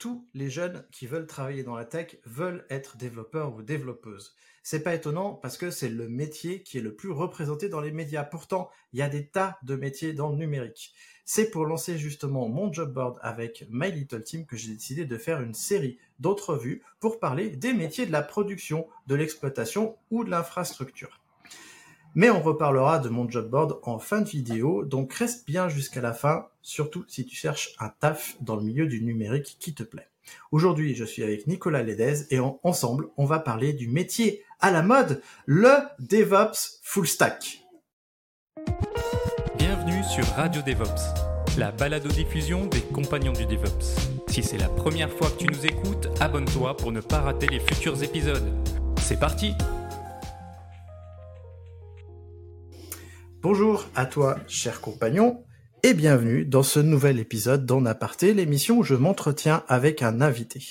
Tous les jeunes qui veulent travailler dans la tech veulent être développeurs ou développeuses. C'est pas étonnant parce que c'est le métier qui est le plus représenté dans les médias. Pourtant, il y a des tas de métiers dans le numérique. C'est pour lancer justement mon job board avec My Little Team que j'ai décidé de faire une série d'entrevues pour parler des métiers de la production, de l'exploitation ou de l'infrastructure. Mais on reparlera de mon job board en fin de vidéo, donc reste bien jusqu'à la fin, surtout si tu cherches un taf dans le milieu du numérique qui te plaît. Aujourd'hui, je suis avec Nicolas Ledez et ensemble, on va parler du métier à la mode, le DevOps Full Stack. Bienvenue sur Radio DevOps, la balado-diffusion des compagnons du DevOps. Si c'est la première fois que tu nous écoutes, abonne-toi pour ne pas rater les futurs épisodes. C'est parti Bonjour à toi, cher compagnon, et bienvenue dans ce nouvel épisode d'En Aparté, l'émission où je m'entretiens avec un invité.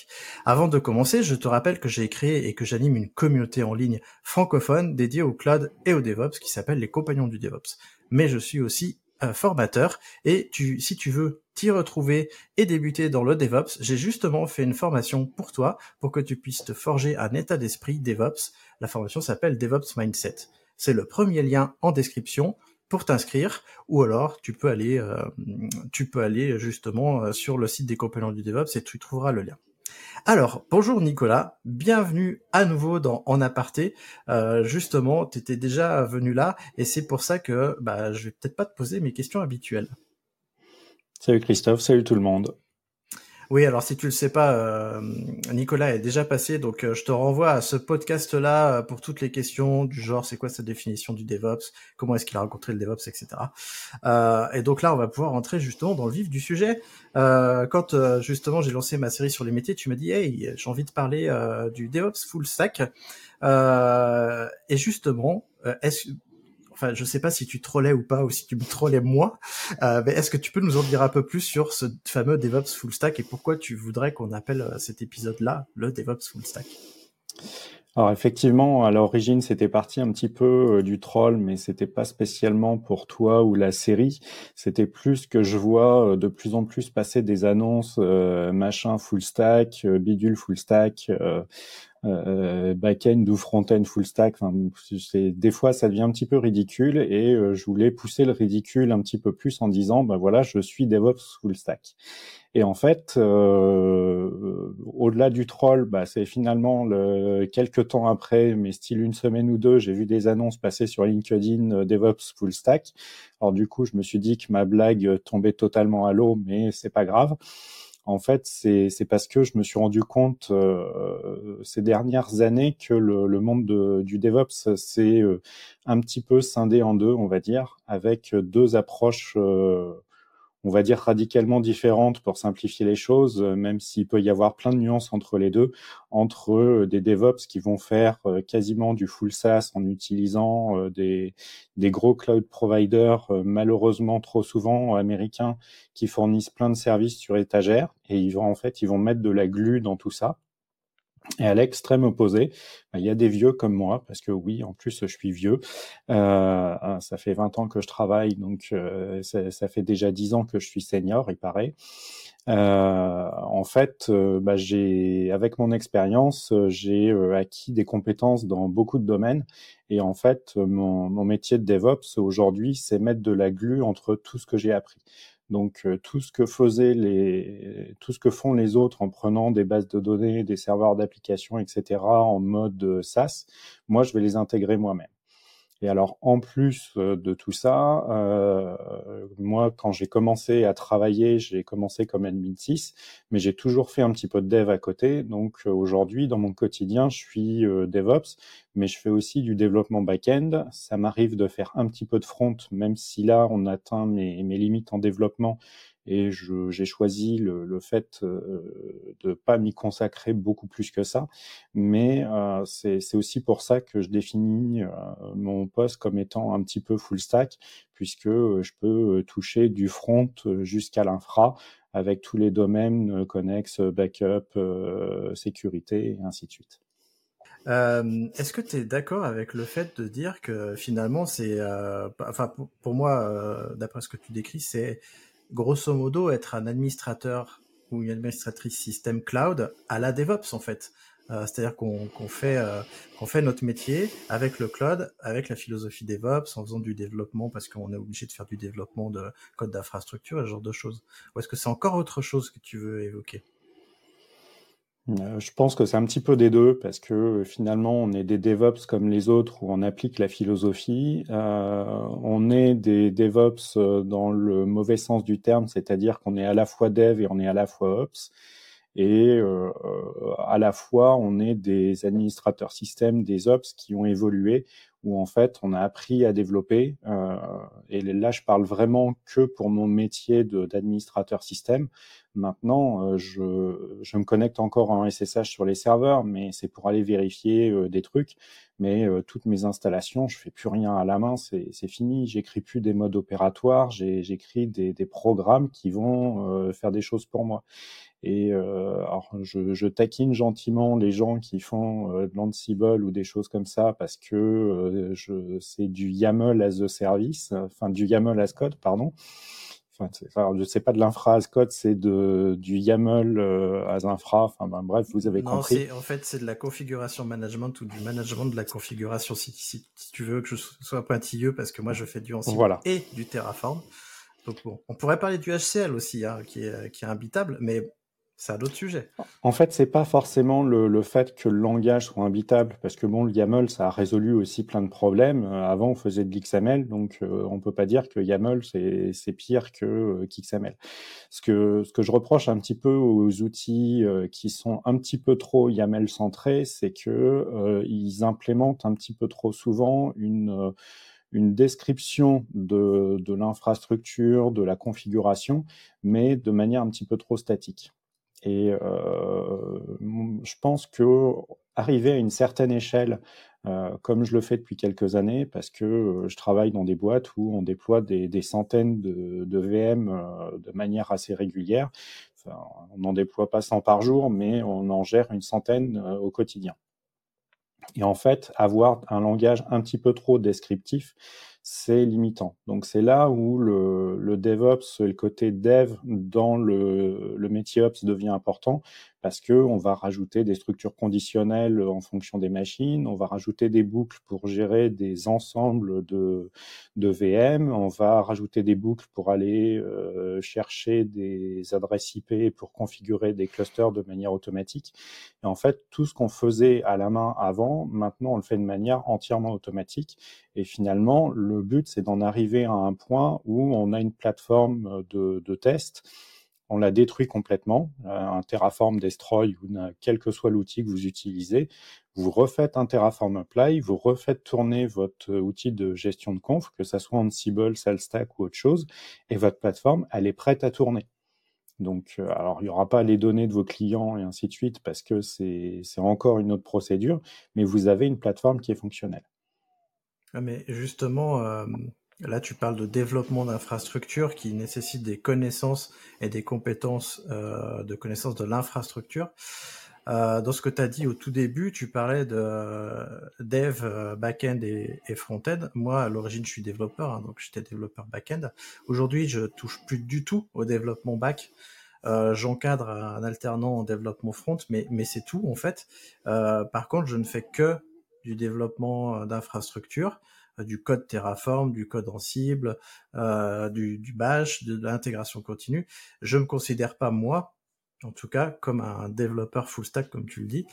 Avant de commencer, je te rappelle que j'ai créé et que j'anime une communauté en ligne francophone dédiée au cloud et au DevOps qui s'appelle les Compagnons du DevOps. Mais je suis aussi un formateur et si tu veux t'y retrouver et débuter dans le DevOps, j'ai justement fait une formation pour toi pour que tu puisses te forger un état d'esprit DevOps. La formation s'appelle DevOps Mindset. C'est le premier lien en description pour t'inscrire, ou alors tu peux aller, euh, tu peux aller justement euh, sur le site des compagnons du DevOps et tu trouveras le lien. Alors, bonjour Nicolas, bienvenue à nouveau dans En Aparté. Euh, justement, tu étais déjà venu là et c'est pour ça que bah, je vais peut-être pas te poser mes questions habituelles. Salut Christophe, salut tout le monde. Oui, alors si tu le sais pas, euh, Nicolas est déjà passé, donc euh, je te renvoie à ce podcast-là euh, pour toutes les questions du genre, c'est quoi sa définition du DevOps, comment est-ce qu'il a rencontré le DevOps, etc. et donc là, on va pouvoir rentrer justement dans le vif du sujet. quand justement j'ai lancé ma série sur les métiers, tu m'as dit, hey, j'ai envie de parler du DevOps full stack. et justement, est-ce enfin, je sais pas si tu trollais ou pas, ou si tu me trollais moi, euh, mais est-ce que tu peux nous en dire un peu plus sur ce fameux DevOps Full Stack et pourquoi tu voudrais qu'on appelle euh, cet épisode-là le DevOps Full Stack? Alors effectivement, à l'origine, c'était parti un petit peu euh, du troll, mais c'était pas spécialement pour toi ou la série. C'était plus que je vois de plus en plus passer des annonces machin full stack, bidule full stack, euh, back-end ou front-end full stack. Des fois ça devient un petit peu ridicule et euh, je voulais pousser le ridicule un petit peu plus en disant ben voilà je suis DevOps full stack. Et en fait, euh, au-delà du troll, bah, c'est finalement le, quelques temps après, mais style une semaine ou deux, j'ai vu des annonces passer sur LinkedIn euh, DevOps full stack. Alors du coup, je me suis dit que ma blague tombait totalement à l'eau, mais c'est pas grave. En fait, c'est parce que je me suis rendu compte euh, ces dernières années que le, monde du DevOps s'est euh, un petit peu scindé en deux, on va dire, avec deux approches euh, on va dire radicalement différentes pour simplifier les choses, euh, même s'il peut y avoir plein de nuances entre les deux, entre euh, des DevOps qui vont faire euh, quasiment du full SaaS en utilisant des, des gros cloud providers, malheureusement trop souvent américains, qui fournissent plein de services sur étagère, et ils vont en fait, ils vont mettre de la glu dans tout ça. Et à l'extrême opposé, bah, il y a des vieux comme moi, parce que oui, en plus, je suis vieux. Euh, ça fait 20 ans que je travaille, donc euh, ça, ça, fait déjà 10 ans que je suis senior, il paraît. Euh, en fait, euh, bah, j'ai, avec mon expérience, j'ai euh, acquis des compétences dans beaucoup de domaines. Et en fait, mon, mon métier de DevOps aujourd'hui, c'est mettre de la glu entre tout ce que j'ai appris. Donc euh, tout ce que faisaient les, tout ce que font les autres en prenant des bases de données, des serveurs d'application, etc. en mode euh, SaaS, moi je vais les intégrer moi-même. Et alors, en plus euh, de tout ça, euh, moi, quand j'ai commencé à travailler, j'ai commencé comme admin 6, mais j'ai toujours fait un petit peu de dev à côté. Donc, euh, aujourd'hui, dans mon quotidien, je suis DevOps, mais je fais aussi du développement back-end. Ça m'arrive de faire un petit peu de front, même si là, on atteint mes limites en développement et j'ai choisi le, fait euh, de pas m'y consacrer beaucoup plus que ça. Mais euh, c'est aussi pour ça que je définis euh, mon poste comme étant un petit peu full stack, puisque je peux toucher du front jusqu'à l'infra avec tous les domaines connexes, backup, sécurité et ainsi de suite. Est-ce que tu es d'accord avec le fait de dire que finalement c'est, enfin pour, moi, d'après ce que tu décris, c'est grosso modo être un administrateur ou une administratrice système cloud à la DevOps en fait. Euh, C'est-à-dire qu'on fait euh, qu'on fait notre métier avec le cloud, avec la philosophie DevOps, en faisant du développement parce qu'on est obligé de faire du développement de code d'infrastructure, ce genre de choses. Ou est-ce que c'est encore autre chose que tu veux évoquer? Euh, je pense que c'est un petit peu des deux parce que euh, finalement on est des DevOps comme les autres où on applique la philosophie. Euh, on est des DevOps dans le mauvais sens du terme, c'est-à-dire qu'on est à la fois Dev et on est à la fois Ops. Et euh, à la fois on est des administrateurs système, des Ops qui ont évolué où en fait on a appris à développer. Euh, et là, je parle vraiment que pour mon métier d'administrateur système. Maintenant, euh, je, je, me connecte encore en SSH sur les serveurs, mais c'est pour aller vérifier des trucs. Mais euh, toutes mes installations, je fais plus rien à la main, c'est fini. J'écris plus des modes opératoires, j'écris des, des, programmes qui vont euh, faire des choses pour moi. Et euh, alors, je, je, taquine gentiment les gens qui font euh, de l'Ansible ou des choses comme ça parce que euh, je, c'est du YAML as a service, enfin du YAML as code, pardon. Enfin, enfin sais pas de l'infra as code, c'est de du YAML as infra. Enfin, ben, bref, vous avez non, compris. En fait, c'est de la configuration management ou du management de la configuration. Si, si, si, tu veux que je sois pointilleux, parce que moi, je fais du Ansible voilà. et du Terraform. Donc bon, on pourrait parler du HCL aussi, hein, qui est qui est imbitable, mais c'est un autre sujet. En fait, c'est pas forcément le, fait que le langage soit imbitable, parce que bon, le YAML, ça a résolu aussi plein de problèmes. Euh, avant, on faisait de l'XML, donc euh, on peut pas dire que YAML c'est pire que euh, qu'XML. Ce que je reproche un petit peu aux outils euh, qui sont un petit peu trop YAML centrés, c'est que euh, ils implémentent un petit peu trop souvent une description de, de l'infrastructure, de la configuration, mais de manière un petit peu trop statique. Et euh, je pense que arriver à une certaine échelle, euh, comme je le fais depuis quelques années, parce que euh, je travaille dans des boîtes où on déploie des, centaines de, VM euh, de manière assez régulière. Enfin, on n'en déploie pas 100 par jour, mais on en gère une centaine au quotidien. Et en fait, avoir un langage un petit peu trop descriptif, c'est limitant. Donc c'est là où le, le DevOps, le côté dev dans le, le métier Ops devient important parce que on va rajouter des structures conditionnelles en fonction des machines, on va rajouter des boucles pour gérer des ensembles de, de VM, on va rajouter des boucles pour aller euh, chercher des adresses IP pour configurer des clusters de manière automatique. Et en fait, tout ce qu'on faisait à la main avant, maintenant on le fait de manière entièrement automatique. Et finalement, le but c'est d'en arriver à un point où on a une plateforme de, de test on la détruit complètement, euh, un Terraform Destroy ou quel que soit l'outil que vous utilisez, vous refaites un Terraform Apply, vous refaites tourner votre outil de gestion de conf, que ça soit Ansible, SalStack ou autre chose, et votre plateforme, elle est prête à tourner. Donc, euh, alors, il n'y aura pas les données de vos clients et ainsi de suite, parce que c'est encore une autre procédure, mais vous avez une plateforme qui est fonctionnelle. Ah, mais justement, euh, Là, tu parles de développement d'infrastructures qui nécessitent des connaissances et des compétences euh, de connaissances de l'infrastructure. Euh, dans ce que tu as dit au tout début, tu parlais de dev, euh, back-end et, et front-end. Moi, à l'origine, je suis développeur, hein, donc j'étais développeur back-end. Aujourd'hui, je touche plus du tout au développement back. Euh, J'encadre un alternant en développement front, mais, mais c'est tout en fait. Euh, par contre, je ne fais que du développement d'infrastructures du code Terraform, du code Ansible, euh, du, du, Bash, de, l'intégration continue. Je me considère pas moi, en tout cas, comme un développeur full stack, comme tu le dis,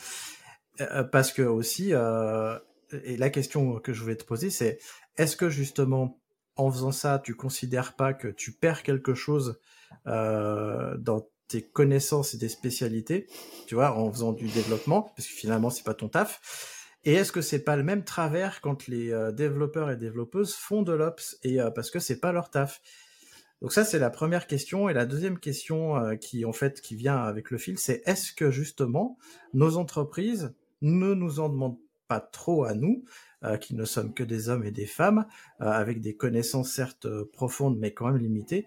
euh, parce que aussi, euh, et la question que je voulais te poser, c'est est-ce que justement, en faisant ça, tu considères pas que tu perds quelque chose euh, dans tes connaissances et tes spécialités, tu vois, en faisant du développement, parce que finalement, c'est pas ton taf. Et est-ce que c'est pas le même travers quand les euh, développeurs et développeuses font de l'ops et euh, parce que c'est pas leur taf? Donc ça c'est la première question. Et la deuxième question euh, qui en fait qui vient avec le fil, c'est est-ce que justement nos entreprises ne nous en demandent pas trop à nous, qui ne sommes que des hommes et des femmes, avec des connaissances certes profondes mais quand même limitées,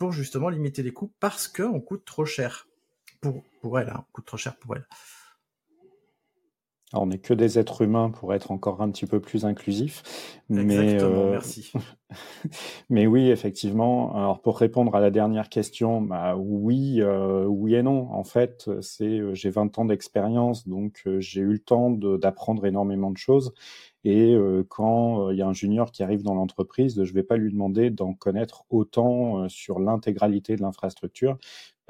pour justement limiter les coûts parce qu'on coûte trop cher pour pour elle, hein, on coûte trop cher pour on n'est que des êtres humains pour être encore un petit peu plus inclusif. mais, euh, merci. mais oui, effectivement. Alors pour répondre à la dernière question, bah oui, euh, oui et non. En fait, c'est euh, j'ai 20 ans d'expérience, donc j'ai eu le temps d'apprendre énormément de choses. Et quand il y a un junior qui arrive dans l'entreprise, je ne vais pas lui demander d'en connaître autant sur l'intégralité de l'infrastructure,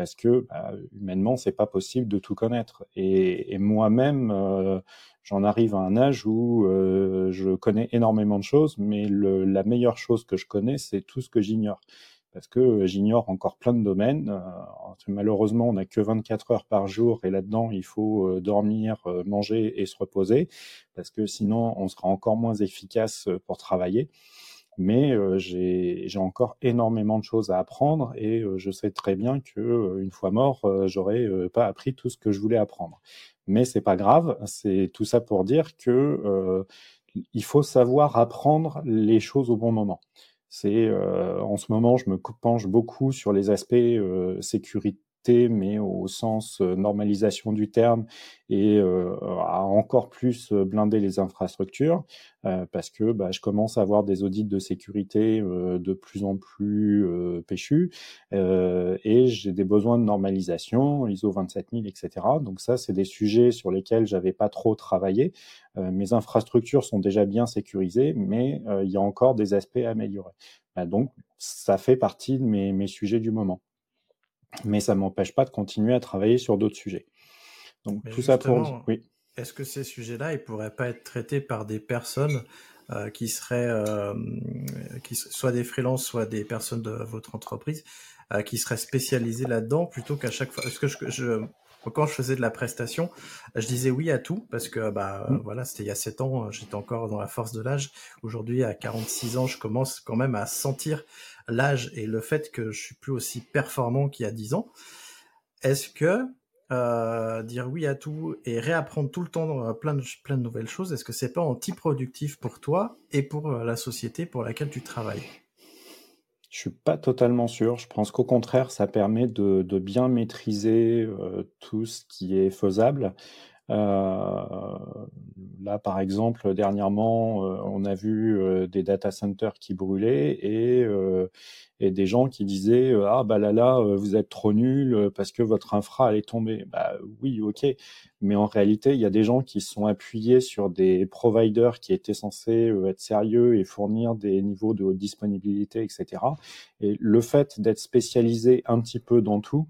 parce que bah, humainement, c'est pas possible de tout connaître. Et, moi-même, euh, j'en arrive à un âge où euh, je connais énormément de choses, mais la meilleure chose que je connais, c'est tout ce que j'ignore. Parce que j'ignore encore plein de domaines. Euh, malheureusement, on n'a que 24 heures par jour et là-dedans, il faut dormir, manger et se reposer, parce que sinon, on sera encore moins efficace pour travailler mais euh, j'ai encore énormément de choses à apprendre et euh, je sais très bien que euh, une fois mort, j'aurais pas appris tout ce que je voulais apprendre. Mais c'est pas grave, c'est tout ça pour dire que il faut savoir apprendre les choses au bon moment. C'est en ce moment, je me penche beaucoup sur les aspects sécurité mais au sens euh, normalisation du terme et euh, à encore plus euh, blinder les infrastructures parce que bah, je commence à avoir des audits de sécurité de plus en plus péchus et j'ai des besoins de normalisation, ISO 27000, etc. Donc ça, c'est des sujets sur lesquels j'avais pas trop travaillé. mes infrastructures sont déjà bien sécurisées, mais il y a encore des aspects à améliorer. Bah, donc ça fait partie de mes, mes sujets du moment mais ça m'empêche pas de continuer à travailler sur d'autres sujets. Donc tout ça pour oui. Est-ce que ces sujets-là, ils pourraient pas être traités par des personnes euh, qui seraient, euh, qui soit des freelances, soit des personnes de votre entreprise, euh, qui seraient spécialisées là-dedans, plutôt qu'à chaque fois? Parce que je, je, quand je faisais de la prestation, je disais oui à tout parce que bah mmh. voilà, c'était il y a 7 ans, j'étais encore dans la force de l'âge. Aujourd'hui, à 46 ans, je commence quand même à sentir l'âge et le fait que je suis plus aussi performant qu'il y a 10 ans. Est-ce que euh, dire oui à tout et réapprendre tout le temps euh, plein de, plein de nouvelles choses, est-ce que c'est pas anti-productif pour toi et pour euh, la société pour laquelle tu travailles? Je suis pas totalement sûr. Je pense qu'au contraire, ça permet de, bien maîtriser tout ce qui est faisable. Euh, là, par exemple, dernièrement, euh, on a vu euh, des data centers qui brûlaient et, des gens qui disaient ah bah là là vous êtes trop nul parce que votre infra allait tomber. Bah oui, ok, mais en réalité, il y a des gens qui sont appuyés sur des providers qui étaient censés être sérieux et fournir des niveaux de disponibilité, etc. Et le fait d'être spécialisé un petit peu dans tout,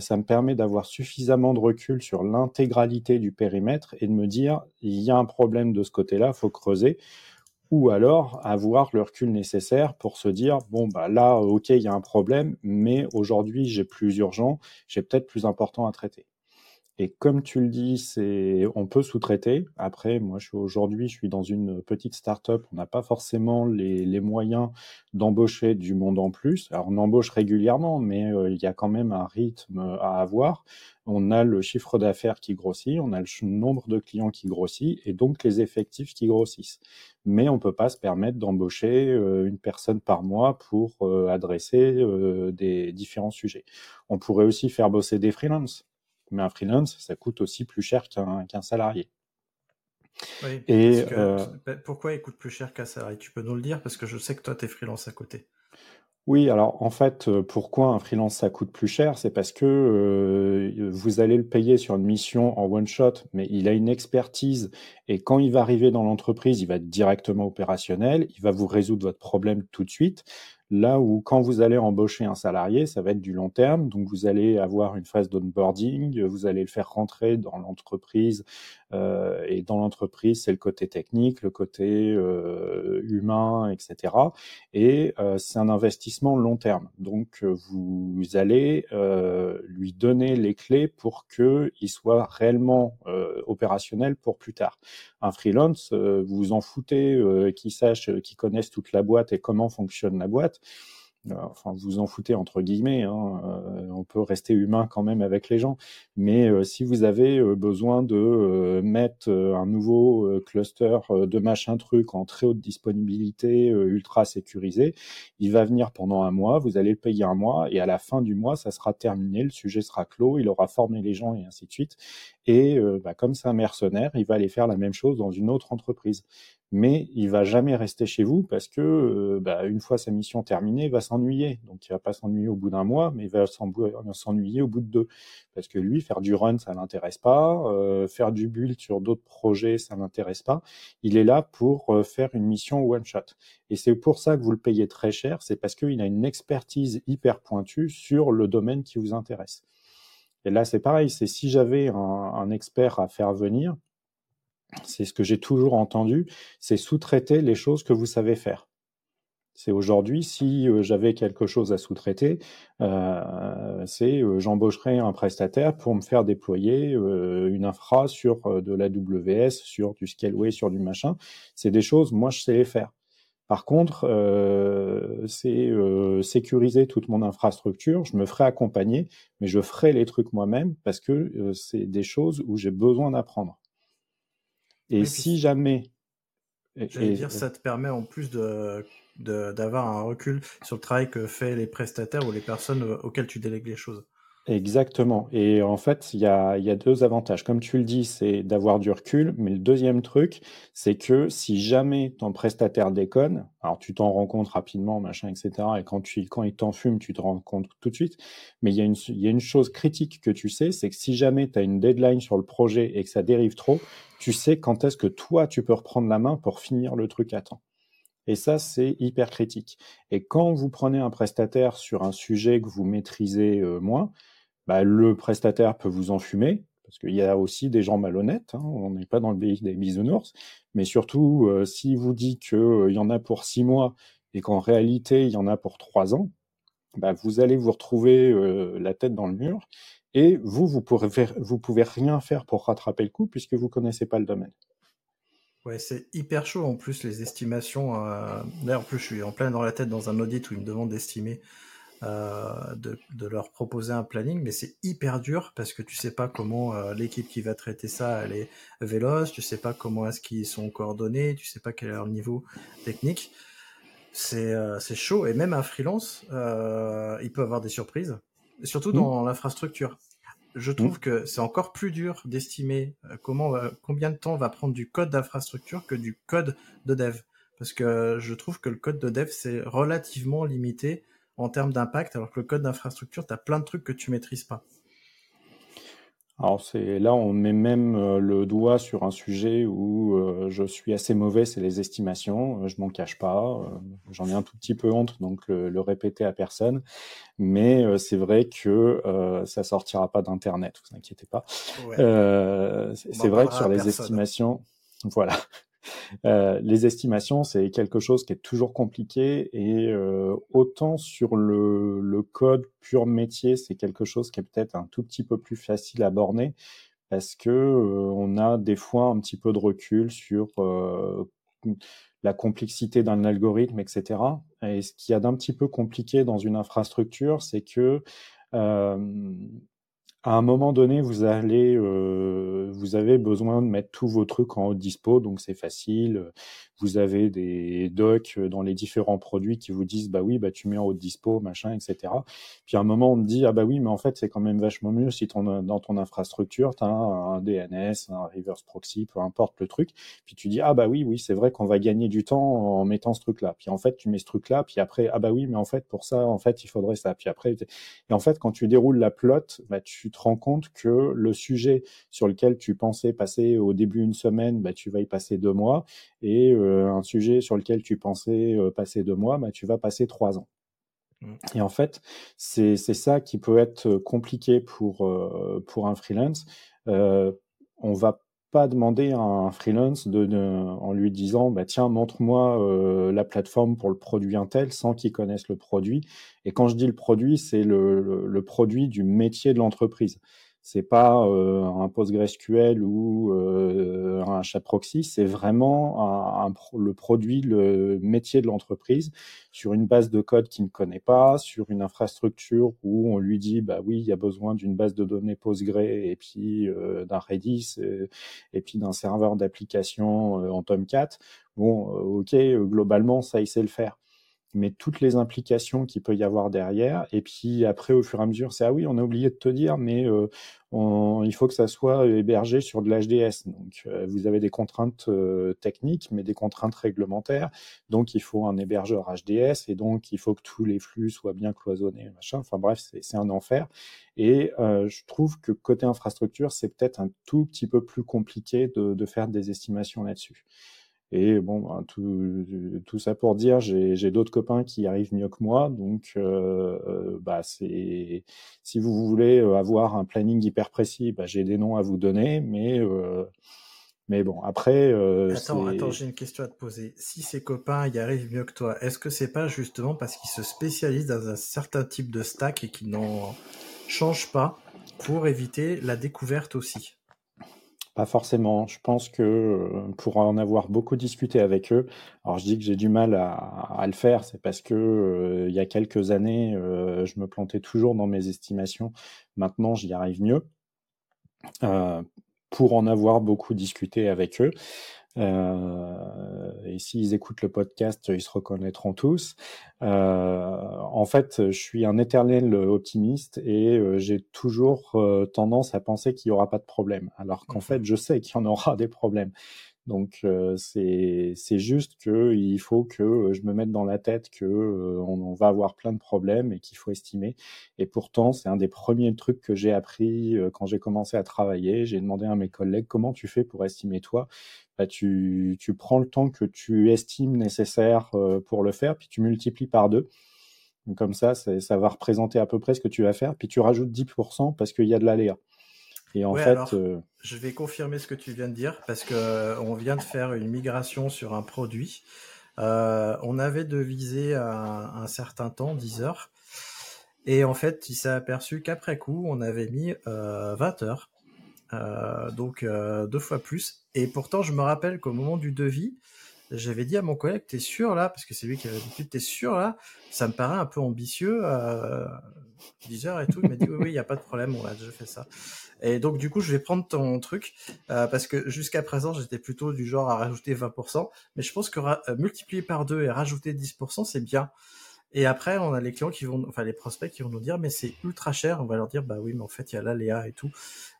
ça me permet d'avoir suffisamment de recul sur l'intégralité du périmètre et de me dire, il y a un problème de ce côté-là, faut creuser. Ou alors avoir le recul nécessaire pour se dire, bon, bah là, ok, il y a un problème, mais aujourd'hui, j'ai plus urgent, j'ai peut-être plus important à traiter. Et comme tu le dis, c'est on peut sous-traiter. Après, moi, je suis aujourd'hui, je suis dans une petite start-up. On n'a pas forcément les, les moyens d'embaucher du monde en plus. Alors, on embauche régulièrement, mais euh, il y a quand même un rythme à avoir. On a le chiffre d'affaires qui grossit, on a le nombre de clients qui grossit, et donc les effectifs qui grossissent. Mais on peut pas se permettre d'embaucher euh, une personne par mois pour euh, adresser des différents sujets. On pourrait aussi faire bosser des freelances mais un freelance, ça coûte aussi plus cher qu'un salarié. Oui, et euh, bah, pourquoi il coûte plus cher qu'un salarié? Tu peux nous le dire parce que je sais que toi, tu es freelance à côté. Oui, alors en fait, euh, pourquoi un freelance ça coûte plus cher? C'est parce que euh, vous allez le payer sur une mission en one shot, mais il a une expertise et quand il va arriver dans l'entreprise, il va être directement opérationnel, il va vous résoudre votre problème tout de suite. Là où quand vous allez embaucher un salarié, ça va être du long terme, donc vous allez avoir une phase d'onboarding, vous allez le faire rentrer dans l'entreprise, euh, et dans l'entreprise, c'est le côté technique, le côté euh, humain, etc. Et euh, c'est un investissement long terme. Donc vous allez lui donner les clés pour qu'il soit réellement opérationnel pour plus tard. Un freelance, vous vous en foutez, qui sache, qui connaisse toute la boîte et comment fonctionne la boîte enfin vous en foutez entre guillemets, hein, euh, on peut rester humain quand même avec les gens, mais euh, si vous avez euh, besoin de mettre un nouveau cluster de machin truc en très haute disponibilité, ultra sécurisé, il va venir pendant un mois, vous allez le payer un mois, et à la fin du mois, ça sera terminé, le sujet sera clos, il aura formé les gens et ainsi de suite. Et bah, comme c'est un mercenaire, il va aller faire la même chose dans une autre entreprise mais il va jamais rester chez vous parce que euh, bah, une fois sa mission terminée, il va s'ennuyer. Donc il va pas s'ennuyer au bout d'un mois, mais il va s'ennuyer au bout de deux, parce que lui faire du run ça l'intéresse pas, euh, faire du build sur d'autres projets ça l'intéresse pas. Il est là pour euh, faire une mission one shot. Et c'est pour ça que vous le payez très cher, c'est parce qu'il a une expertise hyper pointue sur le domaine qui vous intéresse. Et là c'est pareil, c'est si j'avais un expert à faire venir c'est ce que j'ai toujours entendu, c'est sous-traiter les choses que vous savez faire. C'est aujourd'hui, si euh, j'avais quelque chose à sous-traiter, euh, c'est euh, j'embaucherais un prestataire pour me faire déployer une infra sur de la WS, sur du Scaleway, sur du machin. C'est des choses, moi, je sais les faire. Par contre, c'est sécuriser toute mon infrastructure. Je me ferai accompagner, mais je ferai les trucs moi-même parce que c'est des choses où j'ai besoin d'apprendre. Et si jamais. J'allais dire, ça te permet en plus de d'avoir un recul sur le travail que font les prestataires ou les personnes euh, auxquelles tu délègues les choses. Exactement. Et en fait, il y a, y a, deux avantages. Comme tu le dis, c'est d'avoir du recul. Mais le deuxième truc, c'est que si jamais ton prestataire déconne, alors tu t'en rends compte rapidement, machin, etc. Et quand, tu, quand il t'en fume, tu te rends compte tout de suite. Mais il y, a une, y a une chose critique que tu sais, c'est que si jamais tu as une deadline sur le projet et que ça dérive trop, tu sais quand est-ce que toi, tu peux reprendre la main pour finir le truc à temps. Et ça, c'est hyper critique. Et quand vous prenez un prestataire sur un sujet que vous maîtrisez euh, moins, bah, le prestataire peut vous enfumer, parce qu'il y a aussi des gens malhonnêtes, hein, on n'est pas dans le pays des bisounours, mais surtout, euh, s'il vous dit qu'il euh, y en a pour six mois et qu'en réalité, il y en a pour trois ans, bah, vous allez vous retrouver euh, la tête dans le mur, et vous, vous pourrez vous pouvez rien faire pour rattraper le coup, puisque vous connaissez pas le domaine. Ouais, c'est hyper chaud en plus les estimations. D'ailleurs, en plus, je suis en plein dans la tête dans un audit où il me demande d'estimer euh, de, de, leur proposer un planning, mais c'est hyper dur parce que tu sais pas comment euh, l'équipe qui va traiter ça elle est véloce, tu sais pas comment est-ce qu'ils sont coordonnés, tu sais pas quel est leur niveau technique. C'est euh, c'est chaud et même un freelance, il peut avoir des surprises, surtout mmh. dans l'infrastructure. Je trouve mmh. que c'est encore plus dur d'estimer comment combien de temps va prendre du code d'infrastructure que du code de dev parce que je trouve que le code de dev c'est relativement limité en termes d'impact, alors que le code d'infrastructure, tu as plein de trucs que tu maîtrises pas. Alors c'est là on met même euh, le doigt sur un sujet où euh, je suis assez mauvais, c'est les estimations. Euh, je m'en cache pas, j'en ai un tout petit peu honte, donc le, répéter à personne. Mais c'est vrai que ça sortira pas d'internet, vous inquiétez pas. c'est vrai que sur les estimations, voilà, euh, les estimations, c'est quelque chose qui est toujours compliqué et euh, autant sur le, le, code pur métier, c'est quelque chose qui est peut-être un tout petit peu plus facile à borner parce que euh, on a des fois un petit peu de recul sur la complexité d'un algorithme, etc. Et ce qui y a d'un petit peu compliqué dans une infrastructure, c'est que à un moment donné, vous allez, euh, vous avez besoin de mettre tous vos trucs en haut dispo, donc c'est facile. Vous avez des docs dans les différents produits qui vous disent, bah oui, bah tu mets en haut dispo, machin, etc. Puis à un moment, on me dit, ah bah oui, mais en fait, c'est quand même vachement mieux si ton, dans ton infrastructure, tu as un, DNS, un reverse proxy, peu importe le truc. Puis tu dis, ah bah oui, oui, c'est vrai qu'on va gagner du temps en mettant ce truc-là. Puis en fait, tu mets ce truc-là, puis après, ah bah oui, mais en fait, pour ça, en fait, il faudrait ça. Puis après, et en fait, quand tu déroules la plot, bah tu te rends compte que le sujet sur lequel tu pensais passer au début une semaine, bah, tu vas y passer deux mois, et euh, un sujet sur lequel tu pensais euh, passer deux mois, bah, tu vas passer trois ans. Mmh. Et en fait, c'est ça qui peut être compliqué pour, euh, pour un freelance. on va pas demander à un freelance en lui disant bah tiens montre-moi euh, la plateforme pour le produit Intel sans qu'il connaisse le produit. Et quand je dis le produit c'est le, produit du métier de l'entreprise c'est pas euh, un PostgreSQL ou euh, un chat proxy, c'est vraiment un, le produit, le métier de l'entreprise sur une base de code qu'il ne connaît pas, sur une infrastructure où on lui dit bah oui, il y a besoin d'une base de données Postgre et puis euh, d'un Redis et, puis d'un serveur d'application en Tomcat. Bon, ok, globalement ça il sait le faire mais toutes les implications qu'il peut y avoir derrière. Et puis après, au fur et à mesure, c'est ah oui, on a oublié de te dire, mais euh, il faut que ça soit hébergé sur de l'HDS. Donc euh, vous avez des contraintes euh, techniques, mais des contraintes réglementaires. Donc il faut un hébergeur HDS et donc il faut que tous les flux soient bien cloisonnés, machin. Enfin bref, c'est un enfer. Et je trouve que côté infrastructure, c'est peut-être un tout petit peu plus compliqué de, de faire des estimations là-dessus. Et bon, ben, tout, tout, ça pour dire, j'ai d'autres copains qui arrivent mieux que moi, donc euh, euh, bah c'est si vous voulez euh, avoir un planning hyper précis, bah, j'ai des noms à vous donner, mais mais bon après. attends, attends, j'ai une question à te poser. Si ces copains y arrivent mieux que toi, est-ce que c'est pas justement parce qu'ils se spécialisent dans un certain type de stack et qu'ils n'en changent pas pour éviter la découverte aussi? Pas forcément. Je pense que euh, pour en avoir beaucoup discuté avec eux, alors je dis que j'ai du mal à, le faire, c'est parce que euh, il y a quelques années, euh, je me plantais toujours dans mes estimations. Maintenant, j'y arrive mieux. pour en avoir beaucoup discuté avec eux, euh, et s'ils écoutent le podcast, ils se reconnaîtront tous. Euh, en fait, je suis un éternel optimiste et euh, j'ai toujours tendance à penser qu'il n'y aura pas de problème, alors qu'en fait, je sais qu'il y en aura des problèmes. Donc euh, c'est juste qu'il faut que je me mette dans la tête que euh, on, va avoir plein de problèmes et qu'il faut estimer. Et pourtant, c'est un des premiers trucs que j'ai appris euh, quand j'ai commencé à travailler. J'ai demandé à mes collègues comment tu fais pour estimer toi? Bah, tu, tu prends le temps que tu estimes nécessaire pour le faire, puis tu multiplies par deux. comme ça, ça va représenter à peu près ce que tu vas faire, puis tu rajoutes 10% parce qu'il y a de l'aléa. Et en fait, euh, je vais confirmer ce que tu viens de dire parce que euh, on vient de faire une migration sur un produit. Euh, on avait devisé un, un certain temps, 10 heures, et en fait, il s'est aperçu qu'après coup, on avait mis 20 heures, donc deux fois plus. Et pourtant, je me rappelle qu'au moment du devis, j'avais dit à mon collègue, t'es sûr là, parce que c'est lui qui avait dit, t'es sûr là? Ça me paraît un peu ambitieux, euh, 10 heures et tout. Il m'a dit, oui, oui, il n'y a pas de problème, on a déjà fait ça. Et donc, du coup, je vais prendre ton truc, euh, parce que jusqu'à présent, j'étais plutôt du genre à rajouter 20%, mais je pense que euh, multiplier par deux et rajouter 10%, c'est bien. Et après, on a les clients qui vont, enfin les prospects qui vont nous dire, mais c'est ultra cher. On va leur dire, bah oui, mais en fait, il y a l'aléa et tout.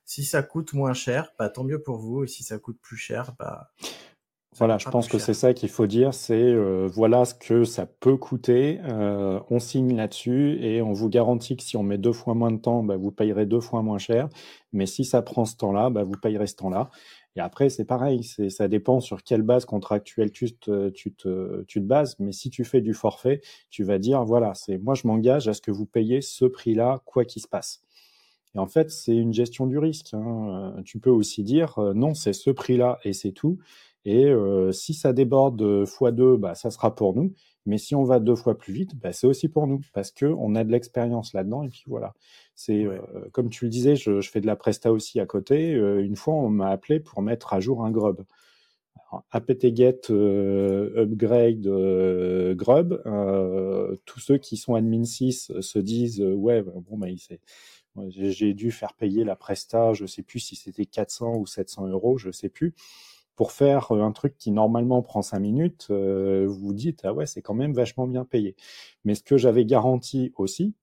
Si ça coûte moins cher, bah tant mieux pour vous. Et si ça coûte plus cher, bah voilà, je pense que c'est ça qu'il faut dire, c'est euh, voilà ce que ça peut coûter, euh, on signe là-dessus et on vous garantit que si on met deux fois moins de temps, bah, vous payerez deux fois moins cher, mais si ça prend ce temps-là, bah, vous payerez ce temps-là. Et après, c'est pareil, c'est ça dépend sur quelle base contractuelle tu te, tu, te, tu te bases, mais si tu fais du forfait, tu vas dire, voilà, c'est moi je m'engage à ce que vous payez ce prix-là, quoi qu'il se passe. Et en fait, c'est une gestion du risque. Hein. Tu peux aussi dire, euh, non, c'est ce prix-là et c'est tout. Et euh, si ça déborde x2, bah, ça sera pour nous. Mais si on va deux fois plus vite, bah, c'est aussi pour nous parce que on a de l'expérience là-dedans. Et puis voilà. C'est euh, comme tu le disais, je, je, fais de la presta aussi à côté. Euh, une fois, on m'a appelé pour mettre à jour un grub. apt-get upgrade grub. tous ceux qui sont admin 6 se disent ouais bon bah j'ai dû faire payer la presta. Je sais plus si c'était 400 ou 700 euros. Je sais plus pour faire euh, un truc qui normalement prend cinq minutes, euh, vous vous dites ah ouais c'est quand même vachement bien payé. Mais ce que j'avais garanti aussi,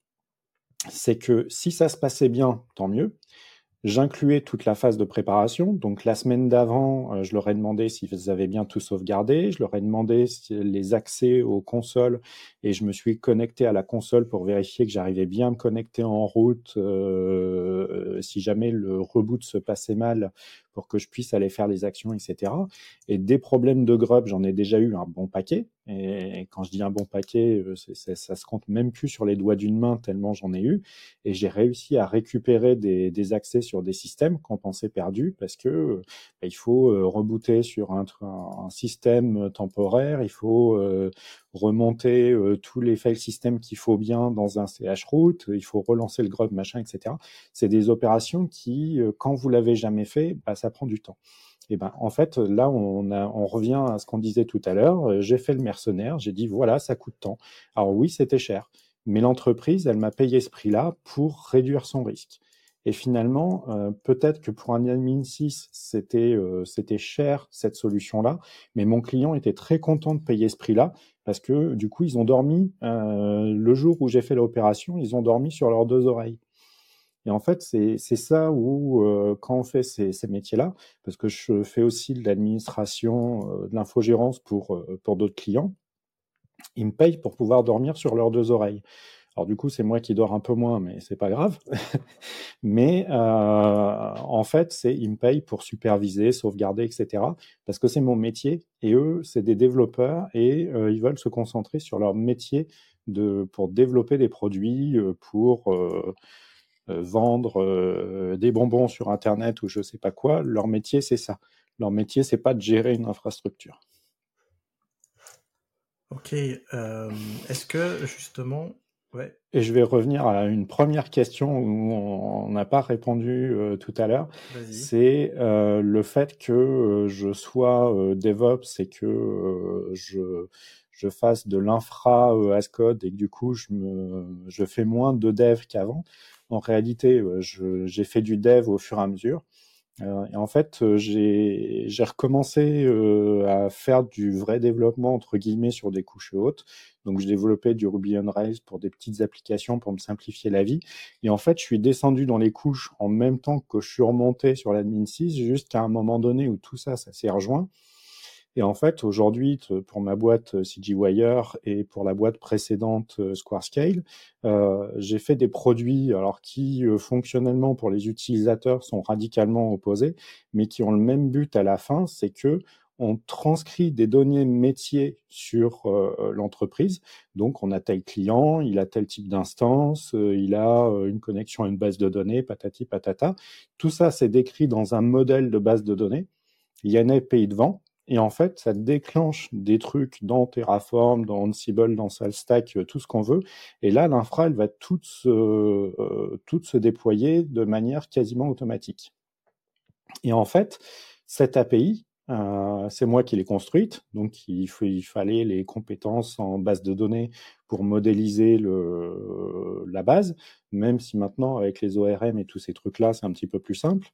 c'est que si ça se passait bien, tant mieux. J'incluais toute la phase de préparation. Donc la semaine d'avant, euh, je leur ai demandé s'ils avaient bien tout sauvegardé. Je leur ai demandé les accès aux consoles et je me suis connecté à la console pour vérifier que j'arrivais bien à me connecter en route si jamais le reboot se passait mal pour que je puisse aller faire les actions, etc. Et des problèmes de grub, j'en ai déjà eu un bon paquet. Et quand je dis un bon paquet, euh, ça se compte même plus sur les doigts d'une main tellement j'en ai eu. Et j'ai réussi à récupérer des, accès sur des systèmes qu'on pensait perdus parce que bah, il faut euh, rebooter sur un, un, système temporaire, il faut euh, remonter tous les file systems qu'il faut bien dans un CH route, il faut relancer le grub, machin, etc. C'est des opérations qui, quand vous l'avez jamais fait, bah, ça prend du temps. Et ben, en fait, là, on, on revient à ce qu'on disait tout à l'heure. Euh, j'ai fait le mercenaire, j'ai dit voilà, ça coûte tant. Alors oui, c'était cher, mais l'entreprise, elle m'a payé ce prix-là pour réduire son risque. Et finalement, euh, peut-être que pour un admin 6, c'était euh, c'était cher cette solution-là, mais mon client était très content de payer ce prix-là parce que du coup, ils ont dormi le jour où j'ai fait l'opération, ils ont dormi sur leurs deux oreilles. Et en fait, c'est ça où, euh, quand on fait ces, ces métiers-là, parce que je fais aussi de l'administration, euh, de l'infogérance pour, euh, pour d'autres clients, ils me payent pour pouvoir dormir sur leurs deux oreilles. Alors du coup, c'est moi qui dors un peu moins, mais c'est pas grave. mais en fait, c'est ils me payent pour superviser, sauvegarder, etc. Parce que c'est mon métier et eux, c'est des développeurs et ils veulent se concentrer sur leur métier de pour développer des produits, pour euh, vendre euh, des bonbons sur Internet ou je sais pas quoi. Leur métier, c'est ça. Leur métier, c'est pas de gérer une infrastructure. Ok. Euh, est-ce que justement, ouais. Et je vais revenir à une première question où on n'a pas répondu tout à l'heure. C'est le fait que je sois DevOps et que je je fasse de l'infra as code et que du coup je me je fais moins de dev qu'avant. En réalité, euh, j'ai fait du dev au fur et à mesure. Euh, et en fait, euh, j'ai recommencé à faire du vrai développement entre guillemets sur des couches hautes. Donc, je développais du Ruby on Rails pour des petites applications pour me simplifier la vie. Et en fait, je suis descendu dans les couches en même temps que je suis remonté sur l'admin 6 jusqu'à un moment donné où tout ça, ça s'est rejoint. Et en fait, aujourd'hui, pour ma boîte euh, CGWire et pour la boîte précédente euh, SquareScale, euh, j'ai fait des produits alors qui fonctionnellement pour les utilisateurs sont radicalement opposés, mais qui ont le même but à la fin, c'est que on transcrit des données métiers sur l'entreprise. Donc, on a tel client, il a tel type d'instance, il a une connexion à une base de données, patati patata. Tout ça, c'est décrit dans un modèle de base de données. Il y a une API devant et en fait, ça déclenche des trucs dans Terraform, dans Ansible, dans SalStack, euh, tout ce qu'on veut. Et là, l'infra, elle va toute se, euh, toute se déployer de manière quasiment automatique. Et en fait, cette API, euh, c'est moi qui l'ai construite, donc il, il, fallait les compétences en base de données pour modéliser le, la base, même si maintenant avec les ORM et tous ces trucs-là, c'est un petit peu plus simple.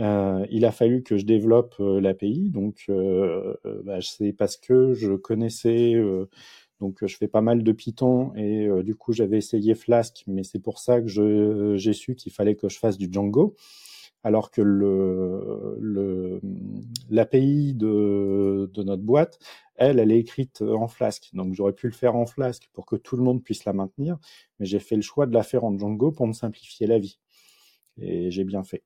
Euh, il a fallu que je développe euh, l'API, donc euh, bah, c'est parce que je connaissais donc je fais pas mal de Python et du coup j'avais essayé Flask, mais c'est pour ça que j'ai su qu'il fallait que je fasse du Django. Alors que le l'API de, de notre boîte, elle, elle est écrite en Flask. Donc j'aurais pu le faire en Flask pour que tout le monde puisse la maintenir, mais j'ai fait le choix de la faire en Django pour me simplifier la vie. Et j'ai bien fait.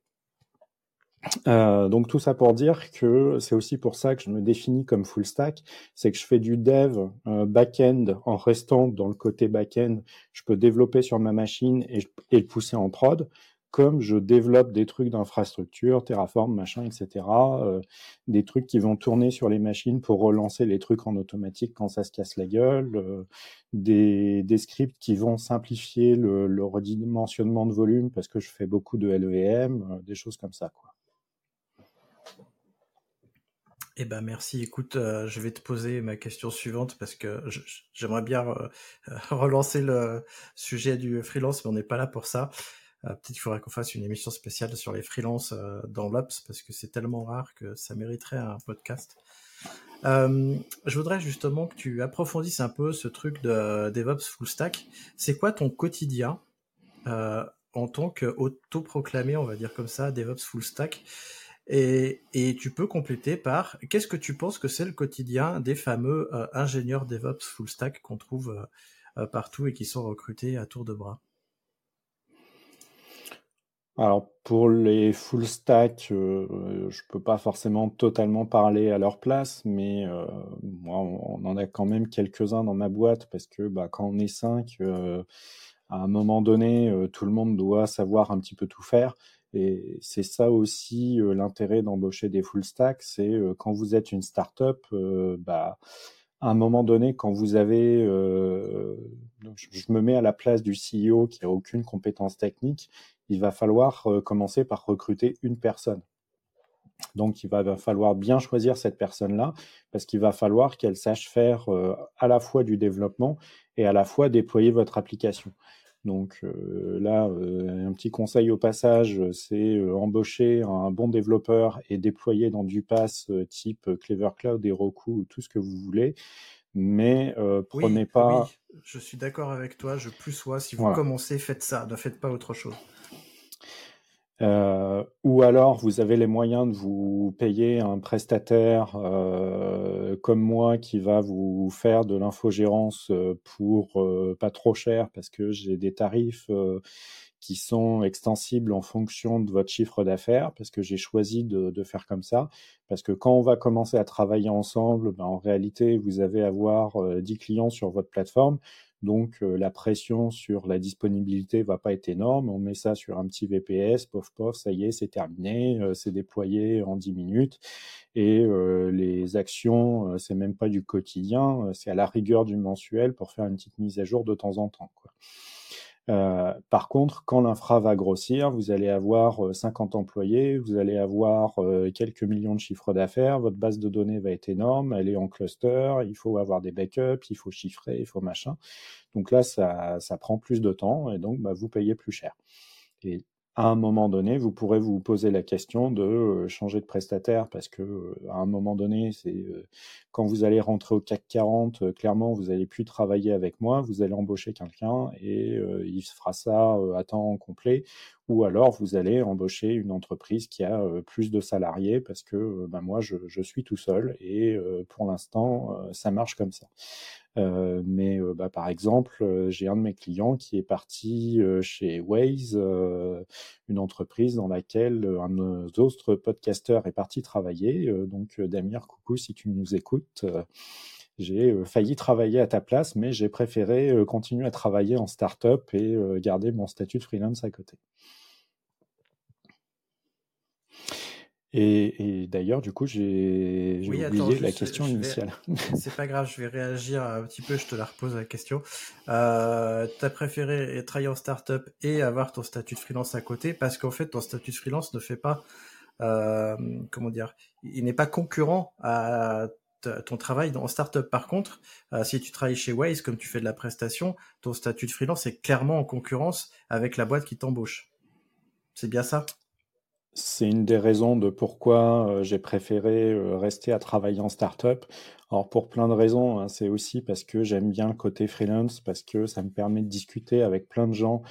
Euh, donc tout ça pour dire que c'est aussi pour ça que je me définis comme full stack, c'est que je fais du dev euh, back-end en restant dans le côté back-end, je peux développer sur ma machine et, le pousser en prod, comme je développe des trucs d'infrastructure, Terraform, machin, etc., euh, des trucs qui vont tourner sur les machines pour relancer les trucs en automatique quand ça se casse la gueule, euh, des, des, scripts qui vont simplifier le, le, redimensionnement de volume parce que je fais beaucoup de LEM, euh, des choses comme ça, quoi. Eh ben merci. Écoute, euh, je vais te poser ma question suivante parce que j'aimerais bien euh, relancer le sujet du freelance, mais on n'est pas là pour ça. Euh, peut-être qu'il faudrait qu'on fasse une émission spéciale sur les freelances dans l'Ops parce que c'est tellement rare que ça mériterait un podcast. je voudrais justement que tu approfondisses un peu ce truc de DevOps full stack. C'est quoi ton quotidien en tant qu'autoproclamé, on va dire comme ça, DevOps full stack? Et, tu peux compléter par qu'est-ce que tu penses que c'est le quotidien des fameux euh, ingénieurs DevOps full stack qu'on trouve euh, euh, partout et qui sont recrutés à tour de bras? Alors pour les full stack, je peux pas forcément totalement parler à leur place, mais moi, on en a quand même quelques-uns dans ma boîte parce que bah, quand on est cinq, à un moment donné, tout le monde doit savoir un petit peu tout faire. Et c'est ça aussi euh, l'intérêt d'embaucher des full stack, c'est euh, quand vous êtes une startup, bah à un moment donné, quand vous avez, euh, je me mets à la place du CEO qui a aucune compétence technique, il va falloir euh, commencer par recruter une personne. Donc, il va, falloir bien choisir cette personne-là parce qu'il va falloir qu'elle sache faire euh, à la fois du développement et à la fois déployer votre application. Donc euh, là, euh, un petit conseil au passage, c'est euh, embaucher un bon développeur et déployer dans du pass type Clever Cloud, Heroku, tout ce que vous voulez. Mais prenez oui, pas. Oui, je suis d'accord avec toi. Je plus sois. Si vous voilà. commencez, faites ça. Ne faites pas autre chose. Euh, ou alors vous avez les moyens de vous payer un prestataire euh, comme moi qui va vous faire de l'infogérance pour euh, pas trop cher parce que j'ai des tarifs euh, qui sont extensibles en fonction de votre chiffre d'affaires parce que j'ai choisi de, de, faire comme ça. Parce que quand on va commencer à travailler ensemble ben, en réalité vous allez avoir 10 clients sur votre plateforme donc euh, la pression sur la disponibilité va pas être énorme. On met ça sur un petit VPS, pof pof, ça y est, c'est terminé, euh, c'est déployé en 10 minutes. Et euh, les actions, c'est même pas du quotidien, c'est à la rigueur du mensuel pour faire une petite mise à jour de temps en temps. Quoi. Euh, par contre, quand l'infra va grossir, vous allez avoir 50 employés, vous allez avoir euh, quelques millions de chiffres d'affaires, votre base de données va être énorme, elle est en cluster, il faut avoir des backups, il faut chiffrer, il faut machin. Donc là, ça, ça prend plus de temps et donc bah, vous payez plus cher. À un moment donné, vous pourrez vous poser la question de euh, changer de prestataire parce que euh, à un moment donné, c'est euh, quand vous allez rentrer au CAC 40, clairement, vous allez plus travailler avec moi, vous allez embaucher quelqu'un et il fera ça à temps complet ou alors vous allez embaucher une entreprise qui a plus de salariés parce que ben moi je, suis tout seul et pour l'instant ça marche comme ça. Euh, mais euh, bah, par exemple, euh, j'ai un de mes clients qui est parti chez Waze, une entreprise dans laquelle un de nos autres podcasteurs est parti travailler. donc, Damir, coucou si tu nous écoutes. j'ai failli travailler à ta place, mais j'ai préféré continuer à travailler en start-up et garder mon statut de freelance à côté. Et, et d'ailleurs, du coup, j'ai oui, oublié attends, la question initiale. C'est pas grave, je vais réagir un petit peu, je te la repose la question. Euh, T'as préféré travailler en startup et avoir ton statut de freelance à côté parce qu'en fait, ton statut de freelance ne fait pas, euh, comment dire, il n'est pas concurrent à ton travail en startup. Par contre, euh, si tu travailles chez Waze, comme tu fais de la prestation, ton statut de freelance est clairement en concurrence avec la boîte qui t'embauche. C'est bien ça? C'est une des raisons de pourquoi euh, j'ai préféré euh, rester à travailler en startup. Alors pour plein de raisons, hein, c'est aussi parce que j'aime bien le côté freelance, parce que ça me permet de discuter avec plein de gens,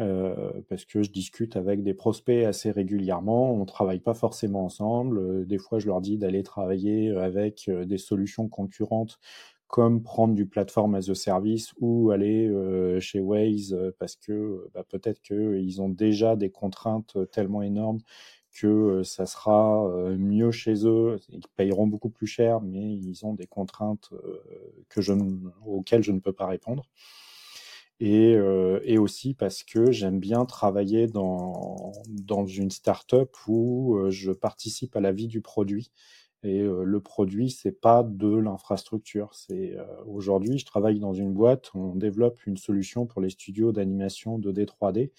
euh, parce que je discute avec des prospects assez régulièrement. On travaille pas forcément ensemble. Des fois, je leur dis d'aller travailler avec des solutions concurrentes comme prendre du platform as a service ou aller euh, chez Waze parce que bah, peut-être qu'ils ont déjà des contraintes tellement énormes que ça sera mieux chez eux. Ils payeront beaucoup plus cher, mais ils ont des contraintes auxquelles je ne peux pas répondre. Et, euh, et aussi parce que j'aime bien travailler dans, dans une startup où je participe à la vie du produit. Et euh, le produit, c'est pas de l'infrastructure. C'est euh, aujourd'hui, je travaille dans une boîte, on développe une solution pour les studios d'animation 2D 3D,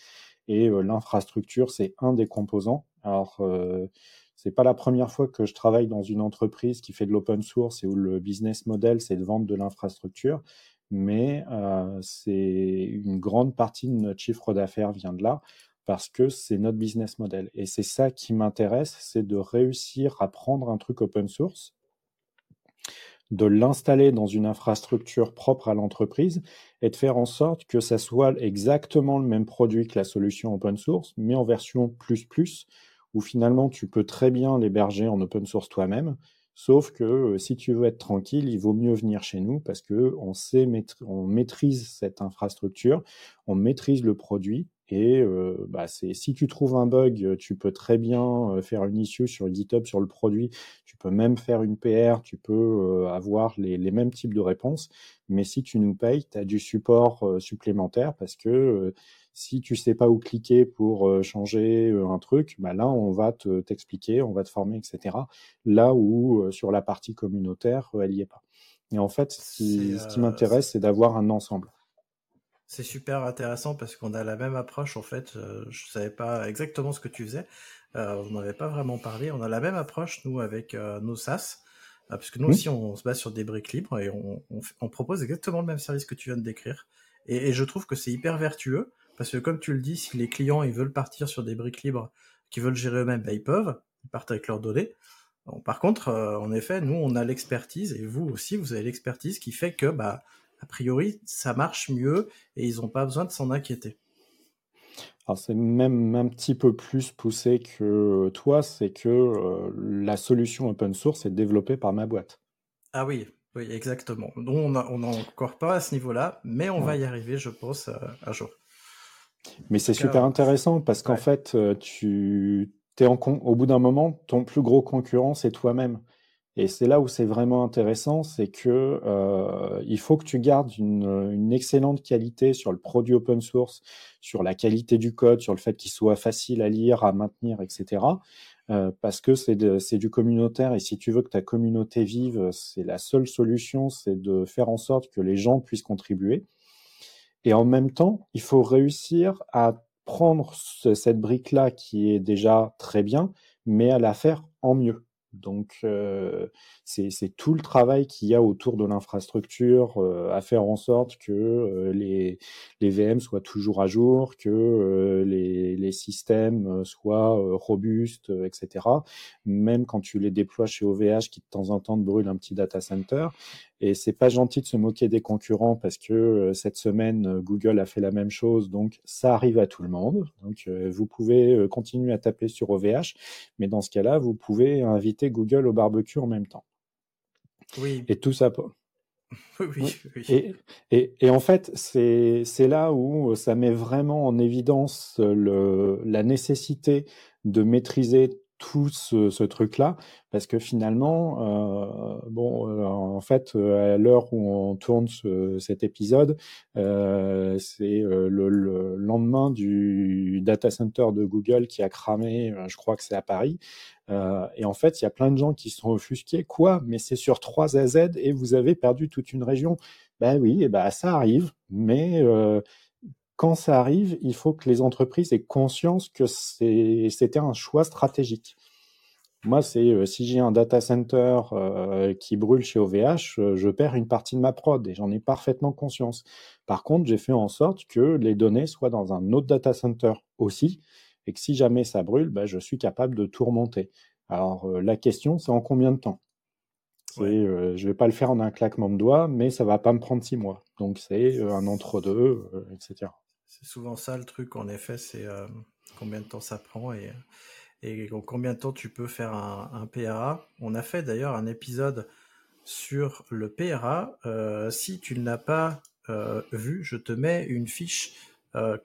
et l'infrastructure, c'est un des composants. Alors, euh, c'est pas la première fois que je travaille dans une entreprise qui fait de l'open source et où le business model c'est de vendre de l'infrastructure, mais euh, c'est une grande partie de notre chiffre d'affaires vient de là parce que c'est notre business model. Et c'est ça qui m'intéresse, c'est de réussir à prendre un truc open source, de l'installer dans une infrastructure propre à l'entreprise et de faire en sorte que ça soit exactement le même produit que la solution open source, mais en version plus plus, où finalement tu peux très bien l'héberger en open source toi-même, sauf que euh, si tu veux être tranquille, il vaut mieux venir chez nous parce que on sait on maîtrise cette infrastructure, on maîtrise le produit Et euh, bah, c'est si tu trouves un bug, tu peux très bien faire une issue sur GitHub sur le produit. Tu peux même faire une PR, tu peux avoir les, les, mêmes types de réponses. Mais si tu nous payes, tu as du support supplémentaire parce que si tu sais pas où cliquer pour changer un truc, bah là on va te t'expliquer, on va te former, etc. Là où sur la partie communautaire, elle y est pas. Et en fait, ce qui, qui m'intéresse, c'est d'avoir un ensemble. C'est super intéressant parce qu'on a la même approche. En fait, je savais pas exactement ce que tu faisais. Euh, on n'avait pas vraiment parlé. On a la même approche nous avec nos SaaS. parce que nous aussi, on se base sur des briques libres et on, on, propose exactement le même service que tu viens de décrire. Et, et je trouve que c'est hyper vertueux parce que comme tu le dis, si les clients ils veulent partir sur des briques libres, qui veulent gérer eux-mêmes, ben, ils peuvent, ils partent avec leurs données. par contre, euh, en effet, nous on a l'expertise et vous aussi vous avez l'expertise qui fait que bah a priori ça marche mieux et ils n'ont pas besoin de s'en inquiéter. Alors c'est même un petit peu plus poussé que toi, c'est que euh, la solution open source est développée par ma boîte. Ah oui, oui, exactement. Donc on n'a encore pas à ce niveau-là, mais on va y arriver, je pense, euh, un jour. Mais c'est super intéressant parce qu'en fait, euh, tu es en au bout d'un moment, ton plus gros concurrent, c'est toi-même. Et c'est là où c'est vraiment intéressant, c'est que euh, il faut que tu gardes une, une, excellente qualité sur le produit open source, sur la qualité du code, sur le fait qu'il soit facile à lire, à maintenir, etc. Euh, parce que c'est du communautaire et si tu veux que ta communauté vive, c'est la seule solution, c'est de faire en sorte que les gens puissent contribuer. Et en même temps, il faut réussir à prendre cette brique-là qui est déjà très bien, mais à la faire en mieux. Donc, euh, c'est tout le travail qu'il y a autour de l'infrastructure euh, à faire en sorte que euh, les, les, VM soient toujours à jour, que les, les, systèmes soient robustes, etc. Même quand tu les déploies chez OVH qui de temps en temps te brûle un petit data center, et c'est pas gentil de se moquer des concurrents parce que euh, cette semaine, euh, Google a fait la même chose. Donc, ça arrive à tout le monde. Donc, euh, vous pouvez continuer à taper sur OVH. Mais dans ce cas-là, vous pouvez inviter Google au barbecue en même temps. Oui. Et tout ça. Oui, oui. Et, et, et, en fait, c'est là où ça met vraiment en évidence le, la nécessité de maîtriser tout ce, truc-là, parce que finalement, euh, bon, euh, en fait, euh, à l'heure où on tourne ce, cet épisode, c'est le, le, lendemain du data center de Google qui a cramé, je crois que c'est à Paris, et en fait, il y a plein de gens qui sont offusqués, quoi, mais c'est sur 3 AZ et vous avez perdu toute une région. Ben oui, et ben ça arrive, mais quand ça arrive, il faut que les entreprises aient conscience que c'était un choix stratégique. Moi, c'est euh, si j'ai un data center euh, qui brûle chez OVH, euh, je perds une partie de ma prod et j'en ai parfaitement conscience. Par contre, j'ai fait en sorte que les données soient dans un autre data center aussi et que si jamais ça brûle, bah, je suis capable de tout remonter. Alors, la question, c'est en combien de temps? Je Je vais pas le faire en un claquement de doigts, mais ça va pas me prendre six mois. Donc, c'est un entre-deux, etc. C'est souvent ça le truc, en effet, c'est euh, combien de temps ça prend et, combien de temps tu peux faire un, PRA. On a fait d'ailleurs un épisode sur le PRA. Euh, si tu ne l'as pas euh, vu, je te mets une fiche.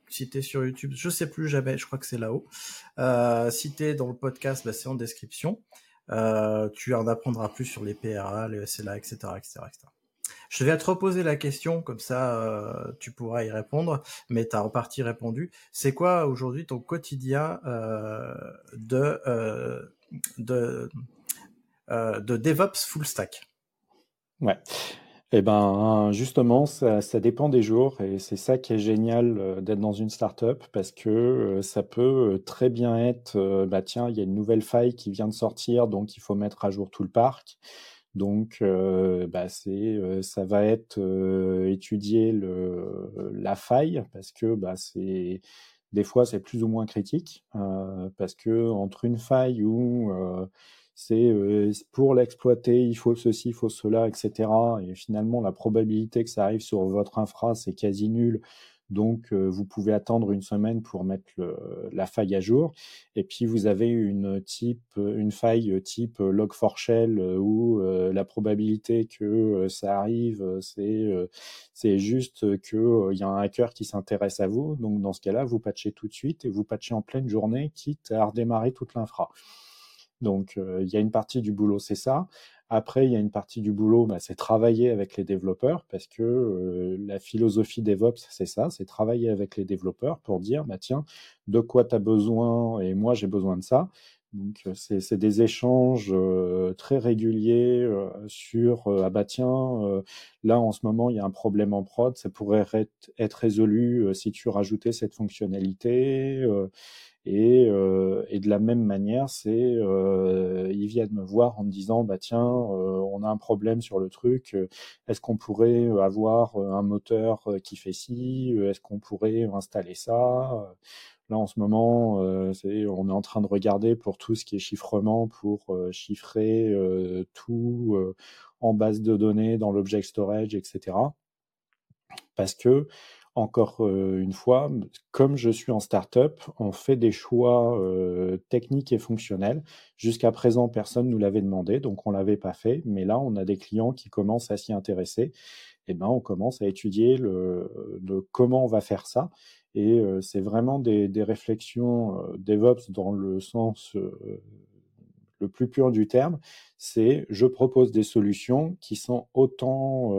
Si tu es sur YouTube, je sais plus jamais, je crois que c'est là-haut. Si tu es dans le podcast, bah, c'est en description. Tu en apprendras plus sur les PRA, les SLA, etc. etc., etc. Je vais te reposer la question, comme ça euh, tu pourras y répondre, mais tu as en partie répondu. C'est quoi aujourd'hui ton quotidien euh, de, euh, de, de DevOps full stack? Ouais. Eh ben, justement, ça, dépend des jours et c'est ça qui est génial d'être dans une startup parce que ça peut très bien être, bah tiens, il y a une nouvelle faille qui vient de sortir, donc il faut mettre à jour tout le parc. Donc, euh, bah, c'est, euh, ça va être euh, étudier le, la faille parce que bah, des fois c'est plus ou moins critique parce que entre une faille où c'est pour l'exploiter il faut ceci, il faut cela, etc. Et finalement la probabilité que ça arrive sur votre infra c'est quasi nul. Donc, vous pouvez attendre une semaine pour mettre la faille à jour. Et puis, vous avez une, type, une faille type log4shell où la probabilité que ça arrive, c'est juste qu'il y a un hacker qui s'intéresse à vous. Donc, dans ce cas-là, vous patchez tout de suite et vous patchez en pleine journée, quitte à redémarrer toute l'infra. Donc, il y a une partie du boulot, c'est ça. Après, il y a une partie du boulot, bah, c'est travailler avec les développeurs, parce que euh, la philosophie DevOps, c'est ça, c'est travailler avec les développeurs pour dire, bah, tiens, de quoi tu as besoin et moi j'ai besoin de ça. Donc, euh, c'est des échanges euh, très réguliers sur, ah bah tiens, là en ce moment, il y a un problème en prod, ça pourrait être résolu si tu rajoutais cette fonctionnalité. Et, euh, et, de la même manière, c'est euh, ils viennent me voir en me disant bah tiens, euh, on a un problème sur le truc. Est-ce qu'on pourrait avoir un moteur qui fait ci Est-ce qu'on pourrait installer ça Là, en ce moment, c'est, on est en train de regarder pour tout ce qui est chiffrement, pour chiffrer tout en base de données dans l'object storage, etc. Parce que encore une fois, comme je suis en startup, on fait des choix techniques et fonctionnels. Jusqu'à présent, personne ne nous l'avait demandé, donc on l'avait pas fait. Mais là, on a des clients qui commencent à s'y intéresser. Et eh ben, on commence à étudier le, comment on va faire ça. Et c'est vraiment des, des réflexions DevOps dans le sens le plus pur du terme. C'est je propose des solutions qui sont autant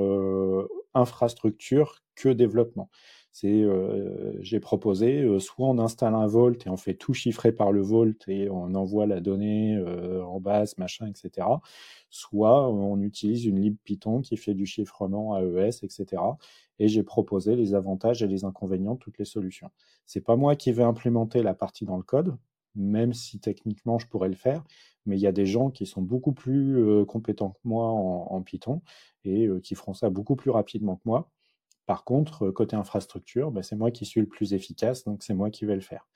infrastructure que développement. C'est, euh, j'ai proposé, euh, soit on installe un Vault et on fait tout chiffrer par le Vault et on envoie la donnée euh, en base, machin, etc. Soit on utilise une lib Python qui fait du chiffrement AES, etc. Et j'ai proposé les avantages et les inconvénients de toutes les solutions. C'est pas moi qui vais implémenter la partie dans le code, même si techniquement je pourrais le faire, mais il y a des gens qui sont beaucoup plus compétents que moi en, en Python et qui feront ça beaucoup plus rapidement que moi. Par contre, côté infrastructure, bah, c'est moi qui suis le plus efficace, donc c'est moi qui vais le faire.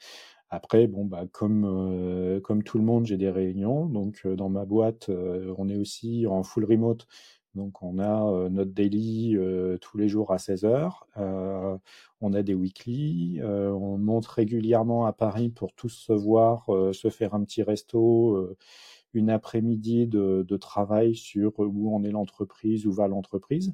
Après, bon, bah, comme, comme tout le monde, j'ai des réunions. Donc, dans ma boîte, on est aussi en full remote. Donc, on a notre daily tous les jours à 16 heures. on a des weekly. on monte régulièrement à Paris pour tous se voir, se faire un petit resto, une après-midi de, de, travail sur où on est l'entreprise, où va l'entreprise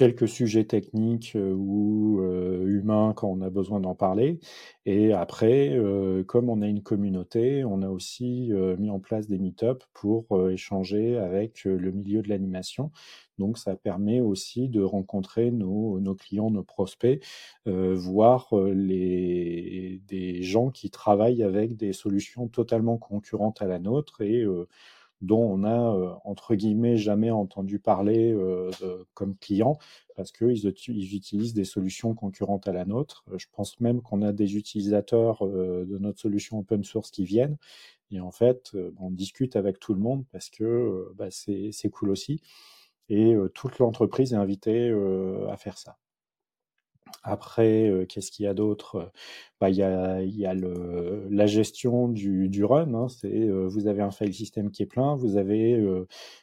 quelques sujets techniques euh, ou euh, humains quand on a besoin d'en parler. Et après, euh, comme on a une communauté, on a aussi mis en place des meet-ups pour échanger avec le milieu de l'animation. Donc ça permet aussi de rencontrer nos, clients, nos prospects, voir les, des gens qui travaillent avec des solutions totalement concurrentes à la nôtre et dont on a, euh, entre guillemets, jamais entendu parler euh, comme client, parce qu'ils ils utilisent des solutions concurrentes à la nôtre. Je pense même qu'on a des utilisateurs euh, de notre solution open source qui viennent. Et en fait, on discute avec tout le monde parce que bah, c'est cool aussi. Et toute l'entreprise est invitée à faire ça. Après, qu'est-ce qu'il y a d'autre? Bah, Il y a, y a le, la gestion du, du run. Hein, c'est vous avez un file system qui est plein, vous avez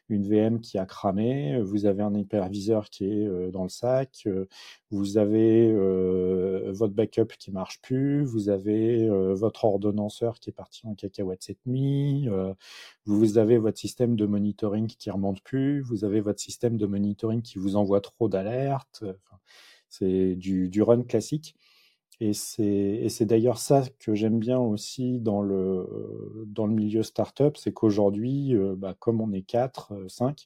une VM qui a cramé, vous avez un hyperviseur qui est dans le sac, vous avez votre backup qui marche plus, vous avez votre ordonnanceur qui est parti en cacahuète cette nuit, vous avez votre système de monitoring qui remonte plus, vous avez votre système de monitoring qui vous envoie trop d'alertes. C'est du, run classique. Et c'est d'ailleurs ça que j'aime bien aussi dans le, dans le milieu startup, c'est qu'aujourd'hui, euh, bah, comme on est 4, 5,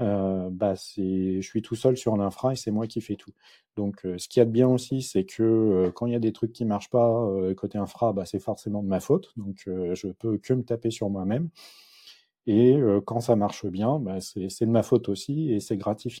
euh, euh, bah, je suis tout seul sur l'infra et c'est moi qui fais tout. Donc ce qu'il y a de bien aussi, c'est que quand il y a des trucs qui marchent pas côté infra, bah, c'est forcément de ma faute. Donc je peux que me taper sur moi-même. Et quand ça marche bien, c'est de ma faute aussi et c'est gratifiant.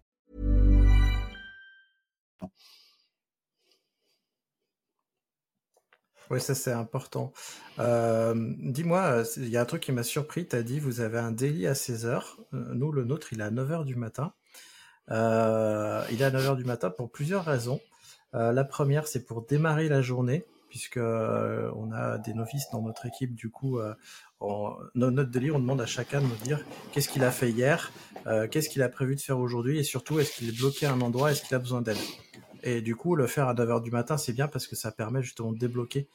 Oui, ça c'est important. Euh, Dis-moi, il y a un truc qui m'a surpris. Tu as dit vous avez un délit à 16h. Nous, le nôtre, il est à 9h du matin. Euh, il est à 9h du matin pour plusieurs raisons. Euh, la première, c'est pour démarrer la journée, puisque euh, on a des novices dans notre équipe. Du coup, euh, notre délit, on demande à chacun de nous dire qu'est-ce qu'il a fait hier, euh, qu'est-ce qu'il a prévu de faire aujourd'hui, et surtout, est-ce qu'il est bloqué à un endroit, est-ce qu'il a besoin d'aide? Et du coup, le faire à 9h du matin, c'est bien parce que ça permet justement de débloquer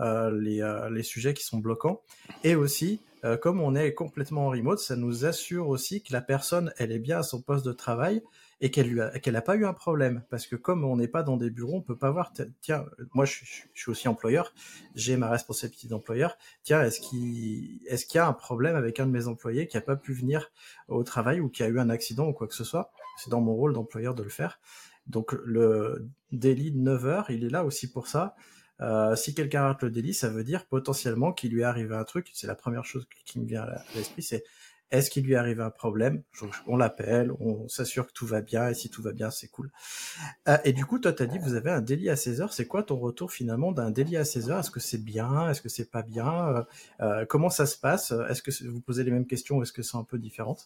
euh, les, euh, les, sujets qui sont bloquants. Et aussi, euh, comme on est complètement en remote, ça nous assure aussi que la personne, elle est bien à son poste de travail et qu'elle n'a pas eu un problème. Parce que comme on n'est pas dans des bureaux, on peut pas voir, tiens, moi je, je, je suis aussi employeur, j'ai ma responsabilité d'employeur, tiens, est-ce qu'il est qu'il y a un problème avec un de mes employés qui a pas pu venir au travail ou qui a eu un accident ou quoi que ce soit? C'est dans mon rôle d'employeur de le faire. Donc le délit de 9 heures, il est là aussi pour ça. Euh, si quelqu'un rate le délit, ça veut dire potentiellement qu'il lui est arrivé un truc. C'est la première chose qui me vient à l'esprit, c'est est-ce qu'il lui est arrivé un problème? On l'appelle, on s'assure que tout va bien, et si tout va bien, c'est cool. Euh, et du coup, toi, t'as dit vous avez un délit à 16 heures. C'est quoi ton retour finalement d'un délit à 16 heures? Est-ce que c'est bien? Est-ce que c'est pas bien? Euh, Comment ça se passe? Est-ce que vous posez les mêmes questions ou est-ce que c'est un peu différent?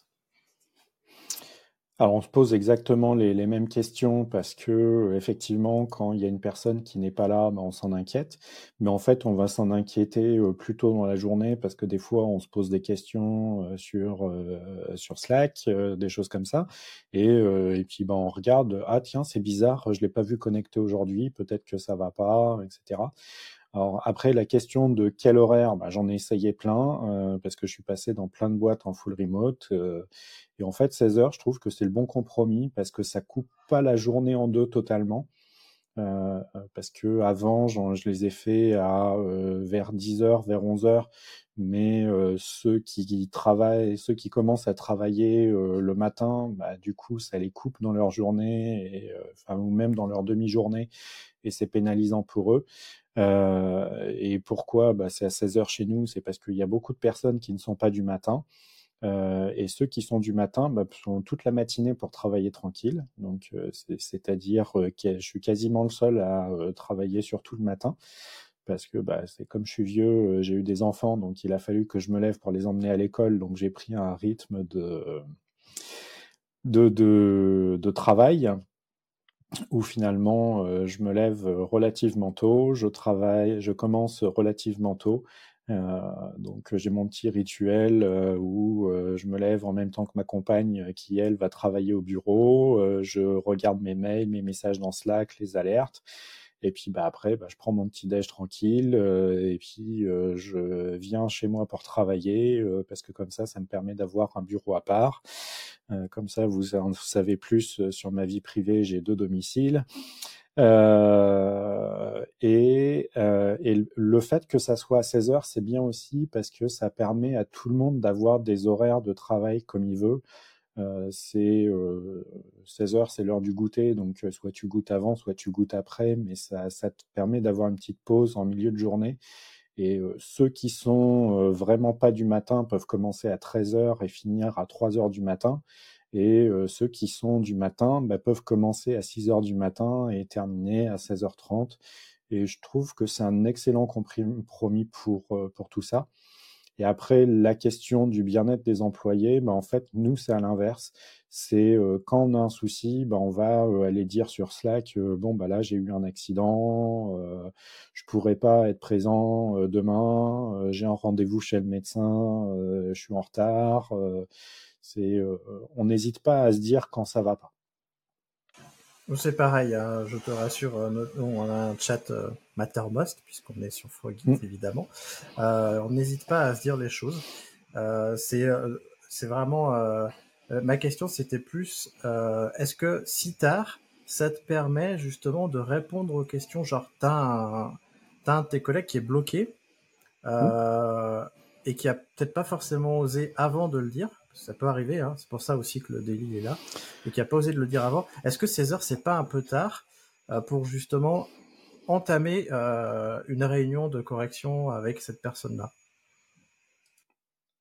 Alors on se pose exactement les, les, mêmes questions parce que effectivement quand il y a une personne qui n'est pas là, ben, on s'en inquiète. Mais en fait on va s'en inquiéter euh, plus tôt dans la journée parce que des fois on se pose des questions euh, sur euh, sur Slack, euh, des choses comme ça. Et, euh, et puis ben on regarde ah tiens c'est bizarre, je l'ai pas vu connecté aujourd'hui, peut-être que ça va pas, etc. Alors après, la question de quel horaire, bah, j'en ai essayé plein euh, parce que je suis passé dans plein de boîtes en full remote. Euh, et en fait, 16 heures, je trouve que c'est le bon compromis parce que ça coupe pas la journée en deux totalement. Euh, parce que avant, je les ai fait à euh, vers 10 heures, vers 11 heures, mais euh, ceux qui travaillent, ceux qui commencent à travailler le matin, bah, du coup, ça les coupe dans leur journée, et, enfin, ou même dans leur demi-journée, et c'est pénalisant pour eux. Euh, et pourquoi? Bah, C'est à 16 heures chez nous, c'est parce qu'il y a beaucoup de personnes qui ne sont pas du matin. Euh, et ceux qui sont du matin bah, sont toute la matinée pour travailler tranquille. Donc, euh, c'est-à-dire que je suis quasiment le seul à travailler sur tout le matin. Parce que bah, c'est comme je suis vieux, j'ai eu des enfants, donc il a fallu que je me lève pour les emmener à l'école. Donc j'ai pris un rythme de, de, de travail où finalement euh, je me lève relativement tôt, je travaille, je commence relativement tôt. Euh, donc j'ai mon petit rituel euh, où euh, je me lève en même temps que ma compagne qui elle va travailler au bureau. Euh, je regarde mes mails, mes messages dans Slack, les alertes. Et puis bah, après, bah, je prends mon petit déj tranquille et puis je viens chez moi pour travailler parce que comme ça, ça me permet d'avoir un bureau à part. comme ça, vous en savez plus sur ma vie privée. J'ai deux domiciles. Euh, et, euh, et, le fait que ça soit à 16 heures, c'est bien aussi parce que ça permet à tout le monde d'avoir des horaires de travail comme il veut. Euh, c'est 16 heures, c'est l'heure du goûter, donc soit tu goûtes avant, soit tu goûtes après, mais ça, te permet d'avoir une petite pause en milieu de journée. Et ceux qui sont vraiment pas du matin peuvent commencer à 13 heures et finir à 3 heures du matin. Et euh, ceux qui sont du matin bah, peuvent commencer à 6 heures du matin et terminer à 16h30. Et je trouve que c'est un excellent compromis euh, pour tout ça. Et après, la question du bien-être des employés, bah, en fait, nous, c'est à l'inverse. C'est euh, quand on a un souci, bah, on va euh, aller dire sur Slack, euh, bon, bah là, j'ai eu un accident, euh, je pourrais pas être présent demain, j'ai un rendez-vous chez le médecin, je suis en retard. c'est, on n'hésite pas à se dire quand ça va pas. C'est pareil, hein, je te rassure, on a un chat euh, Mattermost, puisqu'on est sur Frogit, mm. évidemment. Euh, on n'hésite pas à se dire les choses. Euh, c'est, c'est vraiment ma question, c'était plus, est-ce que si tard, ça te permet justement de répondre aux questions, genre, t'as un, as un de tes collègues qui est bloqué et qui a peut-être pas forcément osé avant de le dire, ça peut arriver, hein, c'est pour ça aussi que le délit est là, et qui a pas osé de le dire avant. Est-ce que 16 heures, c'est pas un peu tard pour justement entamer euh, une réunion de correction avec cette personne-là?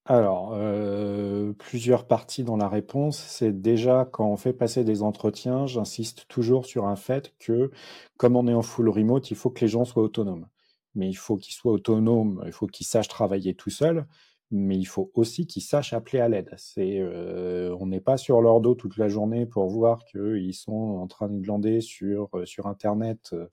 Alors, euh, plusieurs parties dans la réponse. C'est déjà quand on fait passer des entretiens, j'insiste toujours sur un fait que, comme on est en full remote, il faut que les gens soient autonomes. Mais il faut qu'ils soient autonomes, il faut qu'ils sachent travailler tout seuls mais il faut aussi qu'ils sachent appeler à l'aide. C'est, euh, on n'est pas sur leur dos toute la journée pour voir qu'ils sont en train de glander sur, euh, sur Internet euh,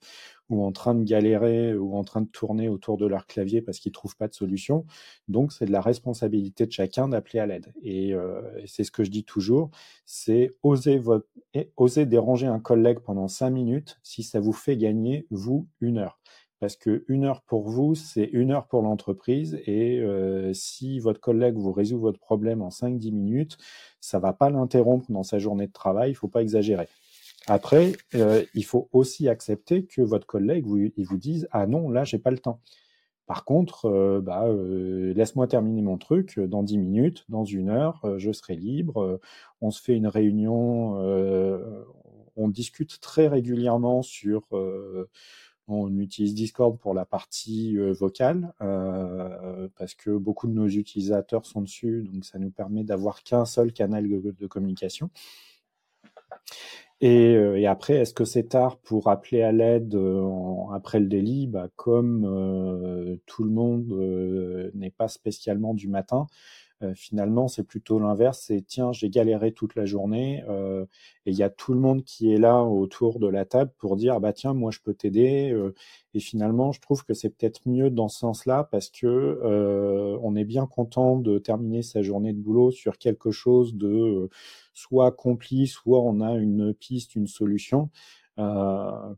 ou en train de galérer ou en train de tourner autour de leur clavier parce qu'ils trouvent pas de solution. Donc, c'est de la responsabilité de chacun d'appeler à l'aide. Et, c'est ce que je dis toujours, c'est oser, oser déranger un collègue pendant cinq minutes si ça vous fait gagner, vous, une heure parce que une heure pour vous, c'est une heure pour l'entreprise. Et euh, si votre collègue vous résout votre problème en 5-10 minutes, ça va pas l'interrompre dans sa journée de travail. Il faut pas exagérer. Après, euh, il faut aussi accepter que votre collègue vous, il vous dise ah non là j'ai pas le temps. Par contre, euh, bah, laisse-moi terminer mon truc dans 10 minutes, dans une heure, je serai libre. on se fait une réunion, on discute très régulièrement sur on utilise Discord pour la partie euh, vocale euh, parce que beaucoup de nos utilisateurs sont dessus, donc ça nous permet d'avoir qu'un seul canal de, communication. Euh, et, après, est-ce que c'est tard pour appeler à l'aide après le délit? Bah, Comme tout le monde n'est pas spécialement du matin, euh, finalement, c'est plutôt l'inverse. C'est tiens, j'ai galéré toute la journée euh, et il y a tout le monde qui est là autour de la table pour dire bah tiens, moi je peux t'aider. Euh, et finalement, je trouve que c'est peut-être mieux dans ce sens-là parce que on est bien content de terminer sa journée de boulot sur quelque chose de soit accompli, soit on a une piste, une solution.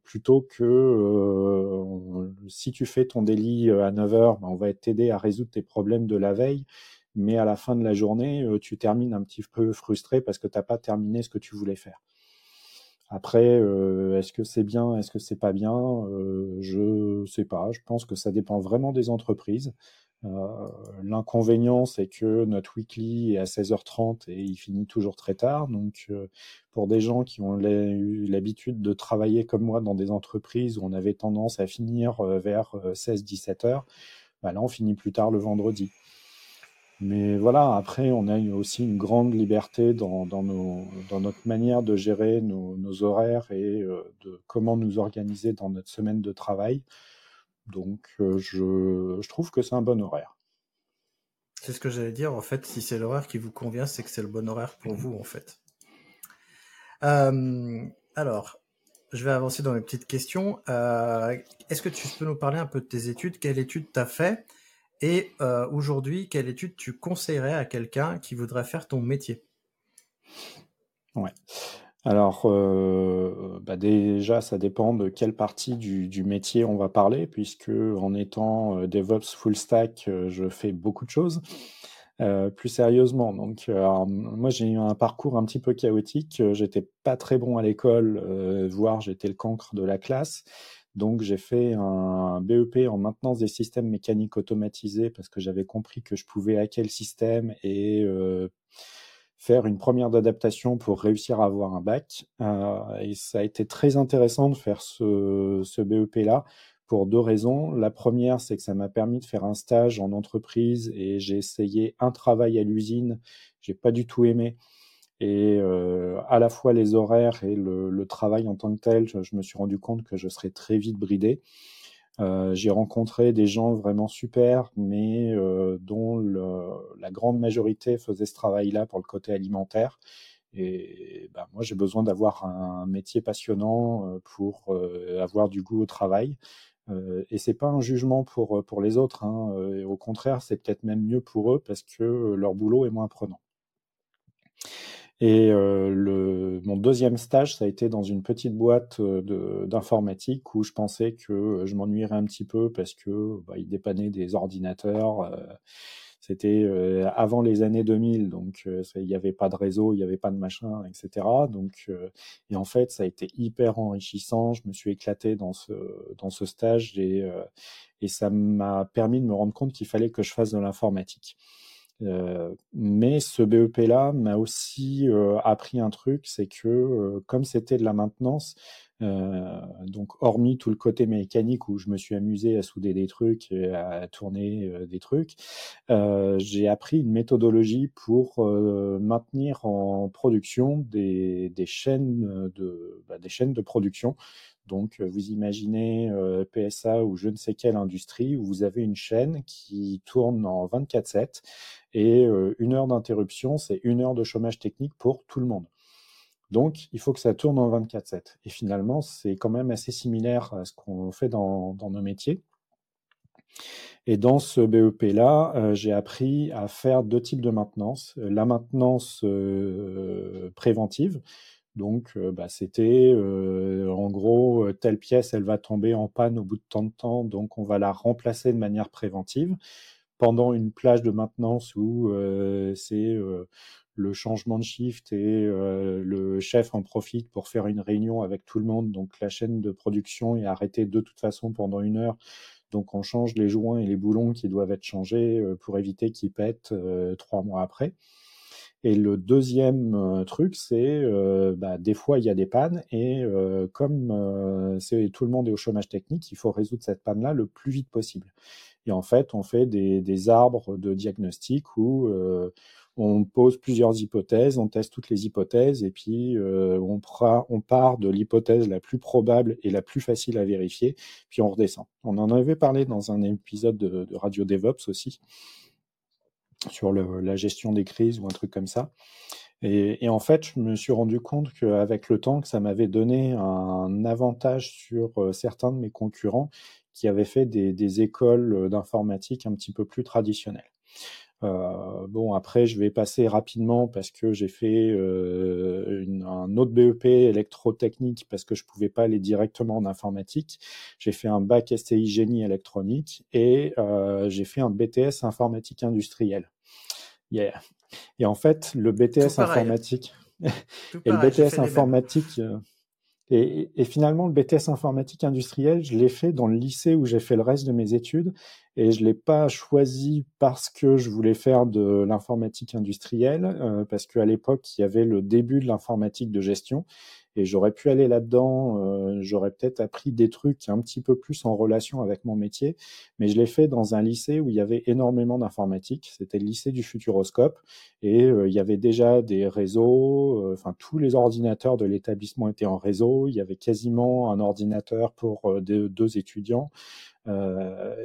plutôt que si tu fais ton délit à 9 heures, bah, on va t'aider à résoudre tes problèmes de la veille mais à la fin de la journée, euh, tu termines un petit peu frustré parce que tu n'as pas terminé ce que tu voulais faire. Après, euh, est-ce que c'est bien, est-ce que c'est pas bien? Euh, Je sais pas. Je pense que ça dépend vraiment des entreprises. L'inconvénient, c'est que notre weekly est à 16h30 et il finit toujours très tard. Donc, pour des gens qui ont eu l'habitude de travailler comme moi dans des entreprises où on avait tendance à finir vers 16-17 heures, bah là, on finit plus tard le vendredi. Mais voilà, après, on a aussi une grande liberté dans, notre manière de gérer nos, horaires et euh, de comment nous organiser dans notre semaine de travail. Donc, euh, je, trouve que c'est un bon horaire. C'est ce que j'allais dire. En fait, si c'est l'horaire qui vous convient, c'est que c'est le bon horaire pour vous, en fait. Euh, alors, je vais avancer dans mes petites questions. Est-ce que tu peux nous parler un peu de tes études? Quelle étude tu as fait? Et euh, aujourd'hui, quelle étude tu conseillerais à quelqu'un qui voudrait faire ton métier? Ouais. Alors, euh, bah déjà, ça dépend de quelle partie du, métier on va parler, puisque en étant euh, DevOps full stack, je fais beaucoup de choses. plus sérieusement, donc moi j'ai eu un parcours un petit peu chaotique. J'étais pas très bon à l'école, voire j'étais le cancre de la classe. Donc j'ai fait un BEP en maintenance des systèmes mécaniques automatisés parce que j'avais compris que je pouvais hacker le système et euh, faire une première d'adaptation pour réussir à avoir un bac. Euh, et ça a été très intéressant de faire ce, ce BEP-là pour deux raisons. La première, c'est que ça m'a permis de faire un stage en entreprise et j'ai essayé un travail à l'usine. J'ai pas du tout aimé. Et euh, à la fois les horaires et le, le, travail en tant que tel, je, me suis rendu compte que je serais très vite bridé. Euh, j'ai rencontré des gens vraiment super, mais euh, dont le, la grande majorité faisait ce travail-là pour le côté alimentaire. Et ben, moi, j'ai besoin d'avoir un métier passionnant euh, pour euh, avoir du goût au travail. Euh, et c'est pas un jugement pour pour les autres. Hein. au contraire, c'est peut-être même mieux pour eux parce que leur boulot est moins prenant. Et euh, le, mon deuxième stage, ça a été dans une petite boîte euh, d'informatique où je pensais que je m'ennuierais un petit peu parce que bah, ils dépannaient des ordinateurs. Euh, C'était avant les années 2000, donc il n'y avait pas de réseau, il n'y avait pas de machin, etc. Donc, et en fait, ça a été hyper enrichissant. Je me suis éclaté dans ce dans ce stage et et ça m'a permis de me rendre compte qu'il fallait que je fasse de l'informatique. Euh, mais ce BEP-là m'a aussi euh, appris un truc, c'est que euh, comme c'était de la maintenance, donc hormis tout le côté mécanique où je me suis amusé à souder des trucs, et à tourner des trucs, j'ai appris une méthodologie pour maintenir en production des, des chaînes de bah, des chaînes de production donc, euh, vous imaginez euh, PSA ou je ne sais quelle industrie où vous avez une chaîne qui tourne en 24/7 et euh, une heure d'interruption, c'est une heure de chômage technique pour tout le monde. Donc, il faut que ça tourne en 24/7. Et finalement, c'est quand même assez similaire à ce qu'on fait dans, nos métiers. Et dans ce BEP-là, j'ai appris à faire deux types de maintenance. La maintenance préventive, donc, euh, bah, c'était euh, en gros, euh, telle pièce, elle va tomber en panne au bout de tant de temps, donc on va la remplacer de manière préventive. Pendant une plage de maintenance où c'est le changement de shift et le chef en profite pour faire une réunion avec tout le monde, donc la chaîne de production est arrêtée de toute façon pendant une heure. Donc on change les joints et les boulons qui doivent être changés pour éviter qu'ils pètent trois mois après. Et le deuxième euh, truc, c'est euh, bah, des fois il y a des pannes et euh, comme tout le monde est au chômage technique, il faut résoudre cette panne-là le plus vite possible. Et en fait, on fait des, des arbres de diagnostic où on pose plusieurs hypothèses, on teste toutes les hypothèses et puis on, on, part de l'hypothèse la plus probable et la plus facile à vérifier, puis on redescend. On en avait parlé dans un épisode de, de Radio DevOps aussi sur la gestion des crises ou un truc comme ça. Et, en fait, je me suis rendu compte qu'avec le temps, que ça m'avait donné un avantage sur euh, certains de mes concurrents qui avaient fait des, écoles d'informatique un petit peu plus traditionnelles. Euh, bon, après, je vais passer rapidement parce que j'ai fait euh, un autre BEP électrotechnique parce que je pouvais pas aller directement en informatique. J'ai fait un bac STI génie électronique et j'ai fait un BTS informatique industrielle. Et en fait, le BTS informatique et le BTS informatique euh, et, et, finalement le BTS informatique industriel, je l'ai fait dans le lycée où j'ai fait le reste de mes études. Et je l'ai pas choisi parce que je voulais faire de l'informatique industrielle euh, parce qu'à l'époque il y avait le début de l'informatique de gestion et j'aurais pu aller là-dedans, euh, j'aurais peut-être appris des trucs un petit peu plus en relation avec mon métier, mais je l'ai fait dans un lycée où il y avait énormément d'informatique, c'était le lycée du Futuroscope, et euh, il y avait déjà des réseaux, euh, enfin tous les ordinateurs de l'établissement étaient en réseau, il y avait quasiment un ordinateur pour deux étudiants,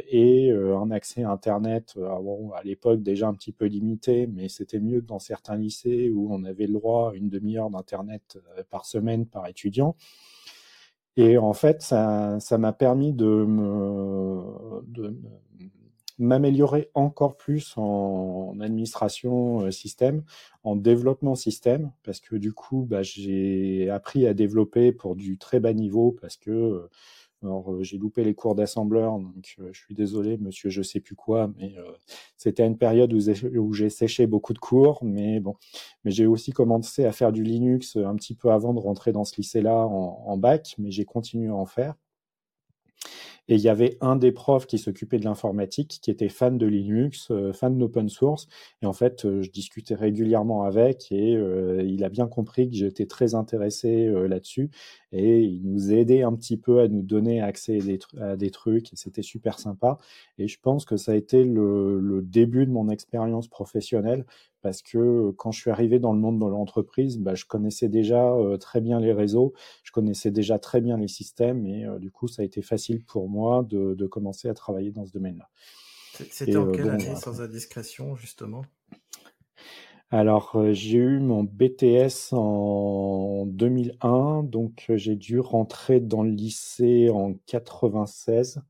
et euh, un accès à Internet, euh, à l'époque déjà un petit peu limité, mais c'était mieux que dans certains lycées où on avait le droit à une demi-heure d'Internet par semaine par étudiant. Et en fait, ça, m'a permis de m'améliorer encore plus en administration système, en développement système, parce que du coup, bah, j'ai appris à développer pour du très bas niveau, parce que alors, euh, j'ai loupé les cours d'assembleur, donc euh, je suis désolé, monsieur, je sais plus quoi, mais euh, c'était une période où j'ai séché beaucoup de cours, mais bon, mais j'ai aussi commencé à faire du Linux un petit peu avant de rentrer dans ce lycée-là en bac, mais j'ai continué à en faire. Et il y avait un des profs qui s'occupait de l'informatique, qui était fan de Linux, euh, fan d'open source. Et en fait, euh, je discutais régulièrement avec et euh, il a bien compris que j'étais très intéressé là-dessus. Et il nous aidait un petit peu à nous donner accès à des, trucs. Et c'était super sympa. Et je pense que ça a été le, le début de mon expérience professionnelle parce que quand je suis arrivé dans le monde de l'entreprise, bah, je connaissais déjà très bien les réseaux, je connaissais déjà très bien les systèmes et du coup, ça a été facile pour moi de, commencer à travailler dans ce domaine-là. C'était en quelle année, sans indiscrétion, justement? Alors, j'ai eu mon BTS en 2001, donc j'ai dû rentrer dans le lycée en 96,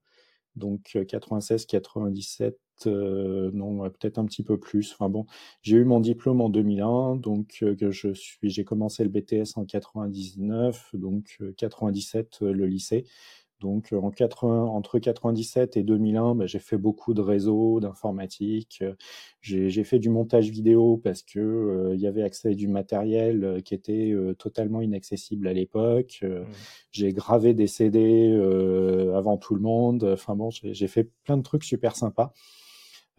donc 96-97, euh, non, peut-être un petit peu plus. Enfin bon, j'ai eu mon diplôme en 2001, donc euh, je suis, j'ai commencé le BTS en 99, donc 97 euh, le lycée. Donc en 80, entre 97 et 2001, bah, j'ai fait beaucoup de réseaux, d'informatique. J'ai fait du montage vidéo parce que il y avait accès à du matériel qui était totalement inaccessible à l'époque. Mmh. J'ai gravé des CD avant tout le monde. Enfin bon, j'ai fait plein de trucs super sympas.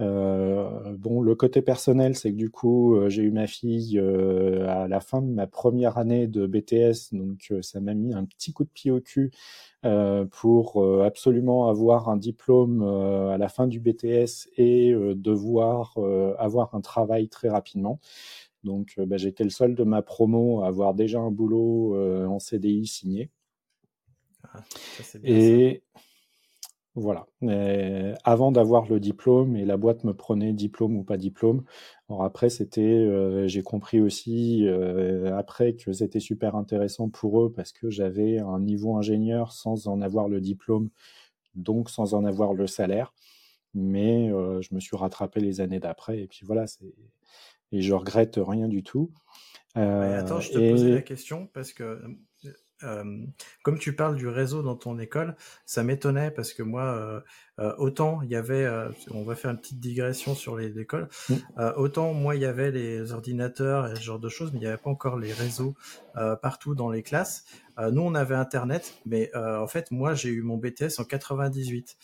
Euh, bon, le côté personnel, c'est que du coup, euh, j'ai eu ma fille euh, à la fin de ma première année de BTS, donc ça m'a mis un petit coup de pied au cul pour absolument avoir un diplôme à la fin du BTS et devoir avoir un travail très rapidement. Donc, bah, j'étais le seul de ma promo à avoir déjà un boulot en CDI signé. Ah, ça, bien, et voilà. avant d'avoir le diplôme, et la boîte me prenait diplôme ou pas diplôme. Alors après, c'était, euh, j'ai compris aussi euh, après que c'était super intéressant pour eux parce que j'avais un niveau ingénieur sans en avoir le diplôme, donc sans en avoir le salaire. Mais euh, je me suis rattrapé les années d'après, et puis voilà, c'est et je regrette rien du tout. attends, je te posais la question parce que euh, comme tu parles du réseau dans ton école, ça m'étonnait parce que moi, euh, euh, autant il y avait, on va faire une petite digression sur les écoles, mmh. autant moi il y avait les ordinateurs et ce genre de choses, mais il n'y avait pas encore les réseaux partout dans les classes. nous, on avait Internet, mais en fait, moi, j'ai eu mon BTS en 98,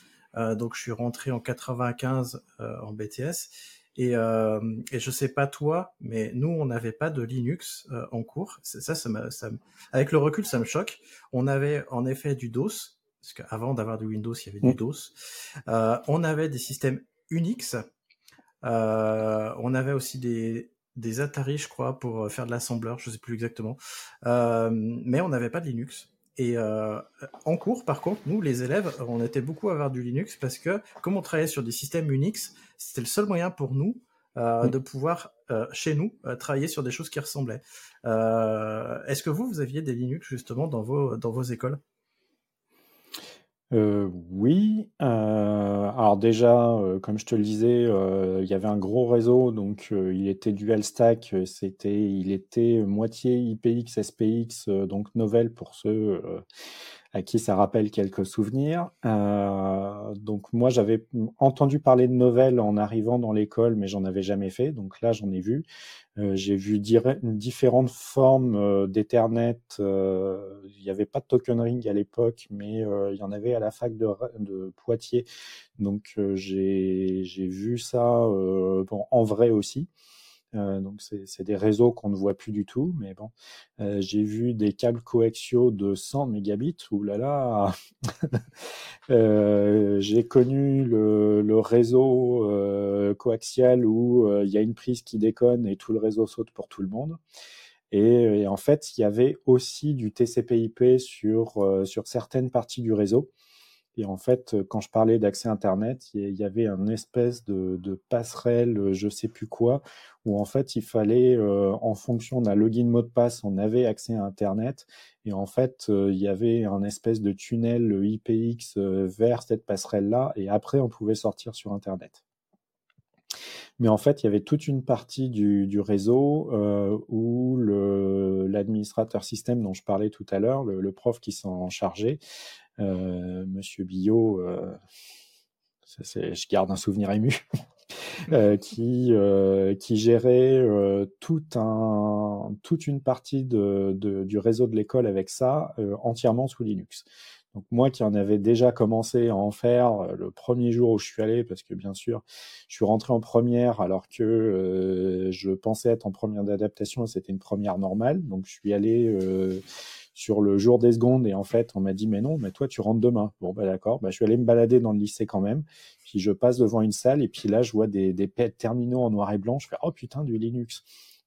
donc je suis rentré en 95 en BTS. Et, euh, et je sais pas toi, mais nous, on n'avait pas de Linux euh, en cours. Ça, ça, ça, avec le recul, ça me choque. On avait en effet du DOS, parce qu'avant d'avoir du Windows, il y avait du. DOS. Euh, on avait des systèmes Unix. Euh, on avait aussi des, des Atari, je crois, pour faire de l'assembleur, je sais plus exactement. Mais on n'avait pas de Linux. Et euh, en cours, par contre, nous, les élèves, on était beaucoup à avoir du Linux parce que, comme on travaillait sur des systèmes Unix, c'était le seul moyen pour nous euh, de pouvoir, euh, chez nous, travailler sur des choses qui ressemblaient. Est-ce que vous, vous aviez des Linux justement dans vos, dans vos écoles? Euh, oui, euh, alors déjà, euh, comme je te le disais, il y avait un gros réseau, donc il était dual stack, c'était, il était moitié IPX, SPX, donc Novell pour ceux à qui ça rappelle quelques souvenirs. donc moi, j'avais entendu parler de Novell en arrivant dans l'école, mais j'en avais jamais fait, donc là, j'en ai vu. Euh, j'ai vu différentes formes euh, d'Ethernet. Euh, il n'y avait pas de token ring à l'époque, mais il y en avait à la fac de, de Poitiers. Donc j'ai vu ça bon, en vrai aussi. Euh, donc c'est des réseaux qu'on ne voit plus du tout, mais bon, euh, j'ai vu des câbles coaxiaux de 100 mégabits. Ouh là là, euh, j'ai connu le, réseau coaxial où il y a une prise qui déconne et tout le réseau saute pour tout le monde. Et, et en fait, il y avait aussi du TCP/IP sur sur certaines parties du réseau. Et en fait, euh, quand je parlais d'accès Internet, il y avait un espèce de, passerelle, euh, je sais plus quoi, où en fait, il fallait, euh, en fonction d'un login mot de passe, on avait accès à Internet. Et en fait, il y avait un espèce de tunnel IPX vers cette passerelle-là. Et après, on pouvait sortir sur Internet. Mais en fait, il y avait toute une partie du, réseau où l'administrateur système dont je parlais tout à l'heure, le, prof qui s'en chargeait, Monsieur Billot, euh, je garde un souvenir ému, euh, qui, qui gérait tout un, toute une partie de, de, du réseau de l'école avec ça entièrement sous Linux. Donc moi qui en avais déjà commencé à en faire le premier jour où je suis allé, parce que bien sûr, je suis rentré en première alors que euh, je pensais être en première d'adaptation, c'était une première normale. Donc je suis allé euh, sur le jour des secondes et en fait on m'a dit mais non mais toi tu rentres demain. Bon bah d'accord. Bah je suis allé me balader dans le lycée quand même. Puis je passe devant une salle et puis là je vois des, des terminaux en noir et blanc. Je fais oh putain du Linux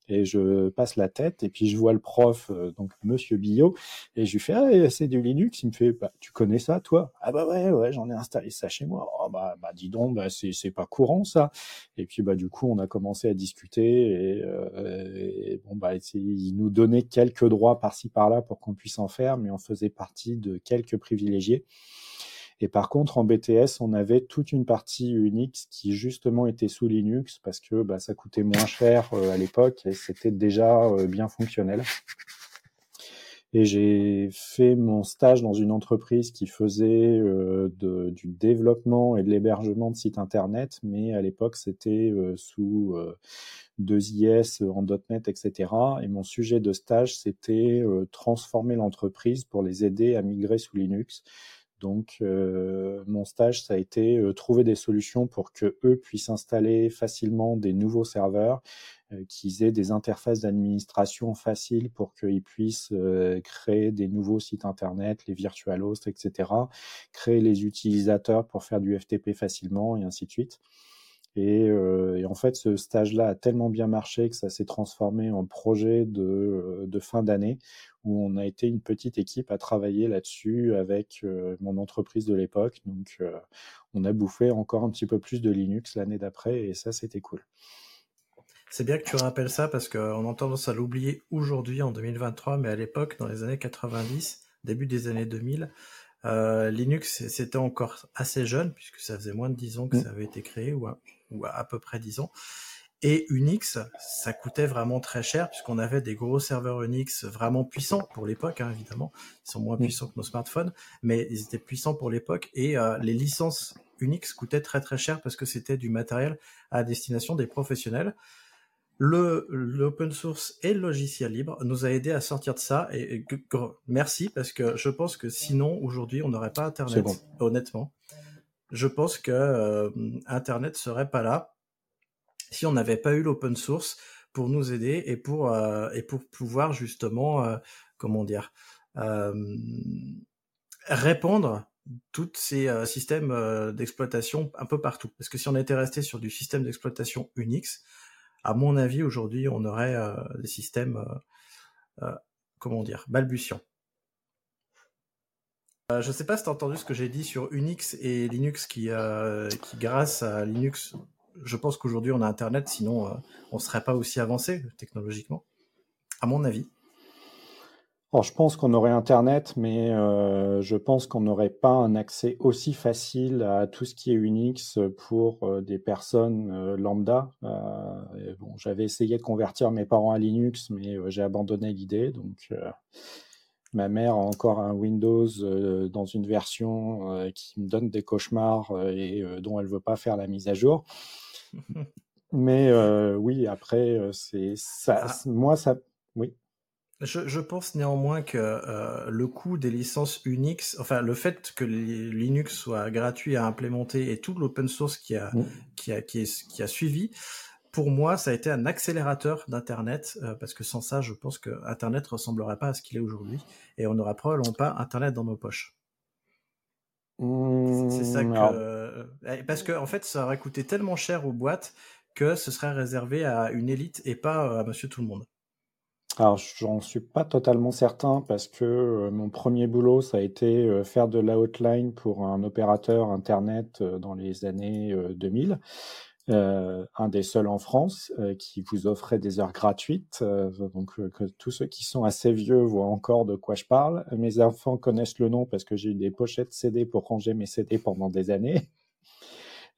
et je passe la tête et puis je vois le prof euh, donc monsieur Billot et je lui fais ah c'est du Linux. Il me fait bah tu connais ça toi? Ah bah ouais ouais j'en ai installé ça chez moi. Oh bah bah dis donc bah c'est c'est pas courant ça. Et puis bah du coup on a commencé à discuter et, euh, et bon bah il nous donnait quelques droits par-ci par-là pour qu'on puisse en faire mais on faisait partie de quelques privilégiés et par contre, en BTS, on avait toute une partie Unix qui justement était sous Linux parce que bah, ça coûtait moins cher euh, à l'époque et c'était déjà euh, bien fonctionnel. Et j'ai fait mon stage dans une entreprise qui faisait euh, du développement et de l'hébergement de sites internet, mais à l'époque c'était euh, sous 2IS en .NET, etc. Et mon sujet de stage c'était transformer l'entreprise pour les aider à migrer sous Linux. Donc, euh, mon stage, ça a été euh, trouver des solutions pour que eux puissent installer facilement des nouveaux serveurs, euh, qu'ils aient des interfaces d'administration faciles pour qu'ils puissent créer des nouveaux sites internet, les virtual hosts, etc., créer les utilisateurs pour faire du FTP facilement et ainsi de suite. Et, et, en fait, ce stage-là a tellement bien marché que ça s'est transformé en projet de, de fin d'année où on a été une petite équipe à travailler là-dessus avec euh, mon entreprise de l'époque. Donc, euh, on a bouffé encore un petit peu plus de Linux l'année d'après et ça, c'était cool. C'est bien que tu rappelles ça parce qu'on a tendance à l'oublier aujourd'hui en 2023, mais à l'époque, dans les années 90, début des années 2000, euh, Linux, c'était encore assez jeune, puisque ça faisait moins de 10 ans que mm. ça avait été créé, ou à, ou à, peu près 10 ans. Et Unix, ça coûtait vraiment très cher puisqu'on avait des gros serveurs Unix vraiment puissants pour l'époque, hein, évidemment. Ils sont moins mm. puissants que nos smartphones, mais ils étaient puissants pour l'époque. Et euh, les licences Unix coûtaient très très cher parce que c'était du matériel à destination des professionnels. Le l'open source et le logiciel libre nous a aidé à sortir de ça. Et, merci parce que je pense que sinon aujourd'hui on n'aurait pas Internet. Honnêtement, je pense que euh, Internet serait pas là si on n'avait pas eu l'open source pour nous aider et pour euh, et pour pouvoir justement euh, comment dire euh, répandre tous ces systèmes d'exploitation un peu partout. Parce que si on était resté sur du système d'exploitation Unix, à mon avis aujourd'hui on aurait des systèmes comment dire balbutiants. Je ne sais pas si tu as entendu ce que j'ai dit sur Unix et Linux qui, qui grâce à Linux je pense qu'aujourd'hui on a Internet, sinon euh, on serait pas aussi avancé technologiquement, à mon avis. Alors, je pense qu'on aurait Internet, mais euh, je pense qu'on n'aurait pas un accès aussi facile à tout ce qui est Unix pour euh, des personnes lambda. bon, j'avais essayé de convertir mes parents à Linux, mais j'ai abandonné l'idée. Donc, ma mère a encore un Windows dans une version qui me donne des cauchemars et dont elle veut pas faire la mise à jour. Mais euh, oui, après, euh, c'est ça. Ah. Moi, ça. Oui. Je, je pense néanmoins que euh, le coût des licences Unix, enfin le fait que Linux soit gratuit à implémenter et tout l'open source qui a, qui, a, qui, est, qui a suivi, pour moi, ça a été un accélérateur d'Internet, parce que sans ça, je pense que Internet ressemblerait pas à ce qu'il est aujourd'hui, et on n'aura probablement pas Internet dans nos poches. C'est ça mmh, que. Eh, parce que, en fait, ça aurait coûté tellement cher aux boîtes que ce serait réservé à une élite et pas euh, à monsieur tout le monde. Alors, j'en suis pas totalement certain parce que euh, mon premier boulot, ça a été euh, faire de l'outline pour un opérateur Internet dans les années 2000. Euh, un des seuls en France euh, qui vous offrait des heures gratuites. Euh, donc que tous ceux qui sont assez vieux voient encore de quoi je parle. Mes enfants connaissent le nom parce que j'ai eu des pochettes CD pour ranger mes CD pendant des années.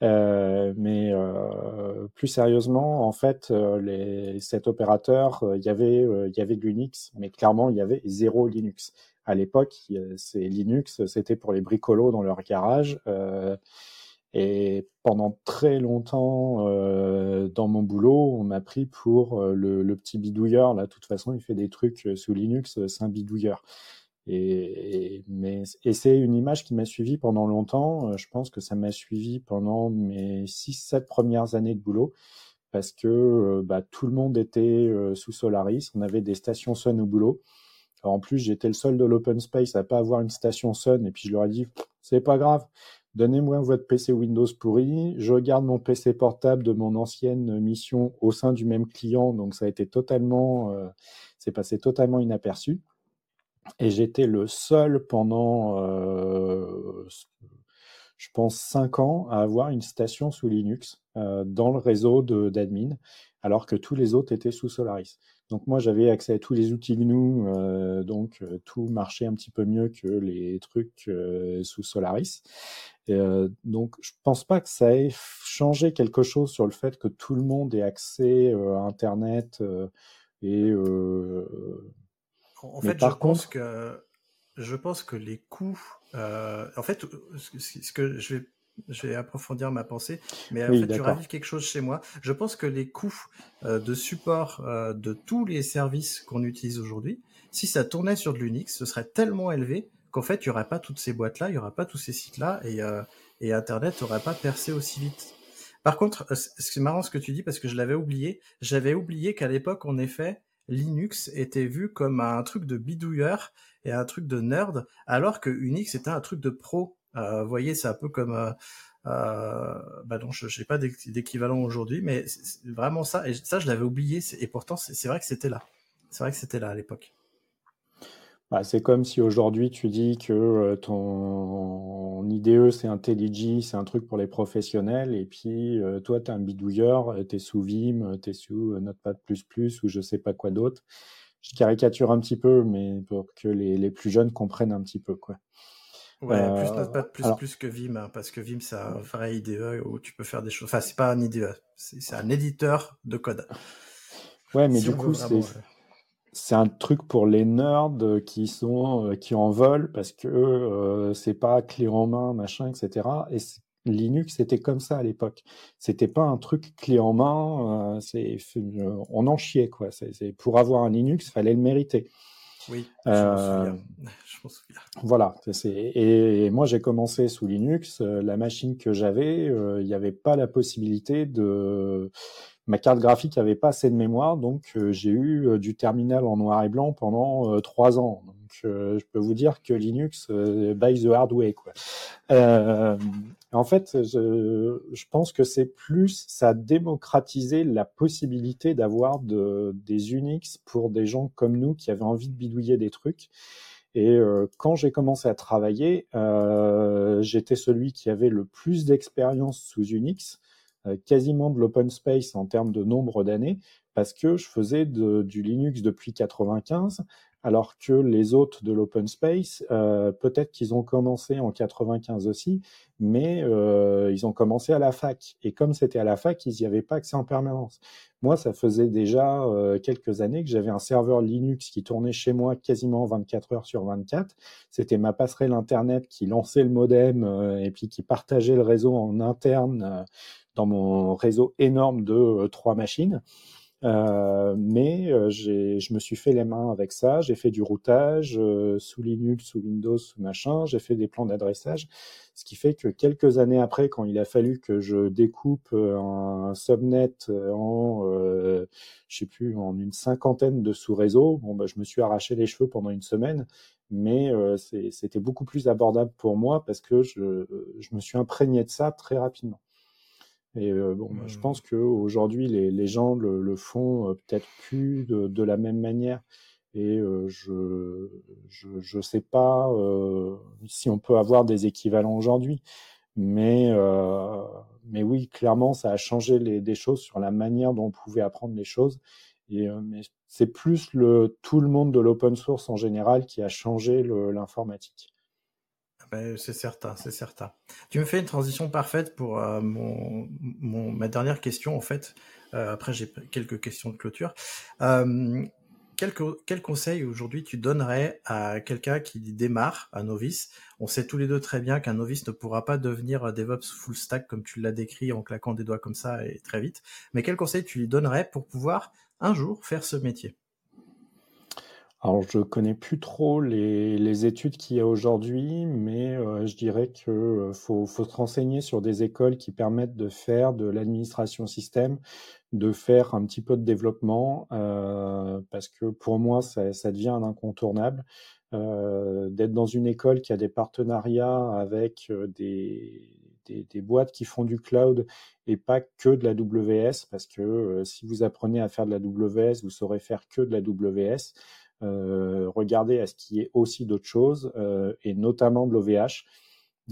mais plus sérieusement, en fait, les, cet opérateur, il y avait, il y avait de l'Unix, mais clairement, il y avait zéro Linux. À l'époque, c'est Linux, c'était pour les bricolos dans leur garage. Et pendant très longtemps, euh, dans mon boulot, on m'a pris pour euh, le, petit bidouilleur. Là, de toute façon, il fait des trucs euh, sous Linux, c'est un bidouilleur. Et, et c'est une image qui m'a suivi pendant longtemps. Je pense que ça m'a suivi pendant mes 6-7 premières années de boulot parce que bah, tout le monde était sous Solaris. On avait des stations Sun au boulot. en plus, j'étais le seul de l'open space à pas avoir une station Sun. Et puis je leur ai dit, c'est pas grave Donnez-moi votre PC Windows pourri. Je garde mon PC portable de mon ancienne mission au sein du même client, donc ça a été totalement, euh, c'est passé totalement inaperçu. Et j'étais le seul pendant, euh, je pense, cinq ans à avoir une station sous Linux euh, dans le réseau d'admin, alors que tous les autres étaient sous Solaris. Donc moi j'avais accès à tous les outils GNU, euh, donc euh, tout marchait un petit peu mieux que les trucs sous Solaris. Et, donc je pense pas que ça ait changé quelque chose sur le fait que tout le monde ait accès à Internet et En, fait, je pense que je pense que les coûts, en fait, ce que je vais je vais approfondir ma pensée, mais en fait, tu ravives quelque chose chez moi. Je pense que les coûts de support de tous les services qu'on utilise aujourd'hui, si ça tournait sur de l'Unix, ce serait tellement élevé qu'en fait, il n'y aurait pas toutes ces boîtes-là, il n'y aurait pas tous ces sites-là, et, euh, et Internet n'aurait pas percé aussi vite. Par contre, euh, c'est marrant ce que tu dis parce que je l'avais oublié. J'avais oublié qu'à l'époque, en effet, Linux était vu comme un truc de bidouilleur et un truc de nerd, alors que Unix était un truc de pro. Euh, vous voyez, c'est un peu comme... Euh, euh, bah non, je n'ai pas d'équivalent aujourd'hui, mais c'est vraiment ça. Et ça, je l'avais oublié. Et pourtant, c'est vrai que c'était là. C'est vrai que c'était là à l'époque. Bah, c'est comme si aujourd'hui tu dis que euh, ton IDE c'est IntelliJ, c'est un truc pour les professionnels, et puis euh, toi tu es un bidouilleur, euh, tu es sous Vim, tu es sous Notepad ou je sais pas quoi d'autre. Je caricature un petit peu, mais pour que les, les plus jeunes comprennent un petit peu. quoi. Ouais, plus Notepad plus, que Vim, hein, parce que Vim c'est un vrai IDE où tu peux faire des choses. Enfin, c'est pas un IDE, c'est un éditeur de code. Ouais, mais du coup, c'est c'est un truc pour les nerds qui sont euh, qui en veulent parce que euh, c'est pas clé en main machin etc et Linux c'était comme ça à l'époque. C'était pas un truc clé en main euh, c'est on en chiait quoi. C'est pour avoir un Linux fallait le mériter. Oui je m'en souviens. je souviens. voilà et, et, moi j'ai commencé sous Linux. La machine que j'avais il n'y avait pas la possibilité de ma carte graphique avait pas assez de mémoire, donc euh, j'ai eu euh, du terminal en noir et blanc pendant euh, trois ans. Donc je peux vous dire que Linux by the hard way. Quoi. en fait, je, je pense que c'est plus ça a démocratisé la possibilité d'avoir de, des Unix pour des gens comme nous qui avaient envie de bidouiller des trucs. Et quand j'ai commencé à travailler, euh, j'étais celui qui avait le plus d'expérience sous Unix. Euh, quasiment de l'open space en termes de nombre d'années parce que je faisais du Linux depuis 95 alors que les autres de l'open space, euh, peut-être qu'ils ont commencé en 95 aussi, mais euh, ils ont commencé à la fac. Et comme c'était à la fac, ils n'y avaient pas accès en permanence. Moi, ça faisait déjà euh, quelques années que j'avais un serveur Linux qui tournait chez moi quasiment 24 heures sur 24. C'était ma passerelle Internet qui lançait le modem et puis qui partageait le réseau en interne dans mon réseau énorme de trois machines. Euh, mais euh, je me suis fait les mains avec ça. J'ai fait du routage euh, sous Linux, sous Windows, sous machin. J'ai fait des plans d'adressage, ce qui fait que quelques années après, quand il a fallu que je découpe un, subnet en, je sais plus, en une cinquantaine de sous-réseaux, bon, bah, je me suis arraché les cheveux pendant une semaine. Mais c'était beaucoup plus abordable pour moi parce que je, je me suis imprégné de ça très rapidement. Et euh, bon, bah, je mmh. pense qu'aujourd'hui, les, les gens le, le font euh, peut-être plus de, de, la même manière. Et euh, je je ne sais pas si on peut avoir des équivalents aujourd'hui. Mais, mais oui, clairement, ça a changé les, des choses sur la manière dont on pouvait apprendre les choses. Et, mais c'est plus le, tout le monde de l'open source en général qui a changé l'informatique. Ben, c'est certain, c'est certain. Tu me fais une transition parfaite pour euh, mon, ma dernière question en fait. Euh, après, j'ai quelques questions de clôture. Euh, quel, quel, conseil aujourd'hui tu donnerais à quelqu'un qui démarre, un novice? On sait tous les deux très bien qu'un novice ne pourra pas devenir DevOps full stack comme tu l'as décrit en claquant des doigts comme ça et très vite. Mais quel conseil tu lui donnerais pour pouvoir un jour faire ce métier? Alors, je connais plus trop les, études qu'il y a aujourd'hui, mais euh, je dirais qu'il euh, faut, se renseigner sur des écoles qui permettent de faire de l'administration système, de faire un petit peu de développement, euh, parce que pour moi, ça, devient un incontournable. d'être dans une école qui a des partenariats avec des, des, boîtes qui font du cloud et pas que de la WS, parce que si vous apprenez à faire de la WS, vous saurez faire que de la WS. Euh, regarder à ce qui est aussi d'autres choses, euh, et notamment de l'OVH.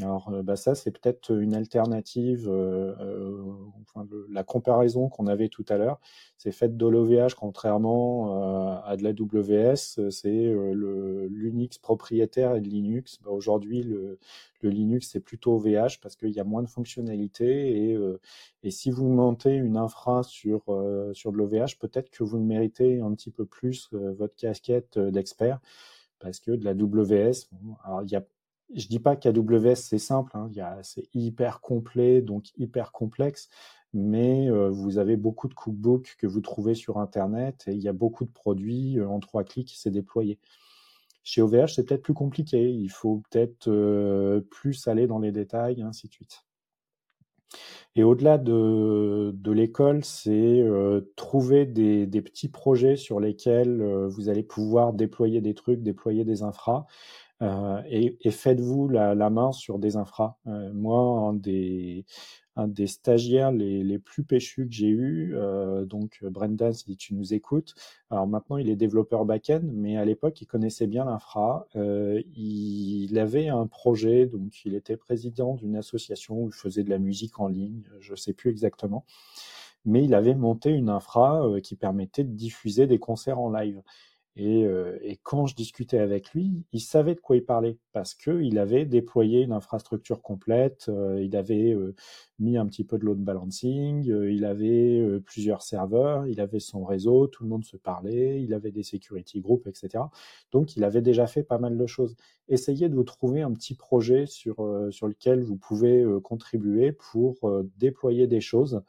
Alors euh, bah ça, c'est peut-être une alternative. Euh, euh, enfin, la comparaison qu'on avait tout à l'heure, c'est fait de l'OVH contrairement à de la WS. C'est le l'Unix propriétaire et de Linux. Bah, Aujourd'hui, le, le, Linux c'est plutôt OVH parce qu'il y a moins de fonctionnalités et, et si vous montez une infra sur sur de l'OVH, peut-être que vous méritez un petit peu plus votre casquette d'expert parce que de la WS, alors il y a je dis pas qu'AWS c'est simple, hein, c'est hyper complet, donc hyper complexe, mais euh, vous avez beaucoup de cookbooks que vous trouvez sur Internet et il y a beaucoup de produits euh, en trois clics, c'est déployé. Chez OVH, c'est peut-être plus compliqué, il faut peut-être euh, plus aller dans les détails, ainsi de suite. Et au-delà de, de l'école, c'est trouver des, des, petits projets sur lesquels vous allez pouvoir déployer des trucs, déployer des infras. Euh, et, faites-vous la, main sur des infras. Euh, moi, un des, un des stagiaires les, les plus péchus que j'ai eu, euh, donc Brendan, si tu nous écoutes, alors maintenant il est développeur back-end, mais à l'époque il connaissait bien l'infra. il avait un projet, donc il était président d'une association où il faisait de la musique en ligne, je ne sais plus exactement, mais il avait monté une infra qui permettait de diffuser des concerts en live. Euh, et, quand je discutais avec lui, il savait de quoi il parlait parce qu'il avait déployé une infrastructure complète, euh, il avait euh, mis un petit peu de load balancing, il avait plusieurs serveurs, il avait son réseau, tout le monde se parlait, il avait des security groups, etc. Donc il avait déjà fait pas mal de choses. Essayez de vous trouver un petit projet sur, sur lequel vous pouvez contribuer pour déployer des choses,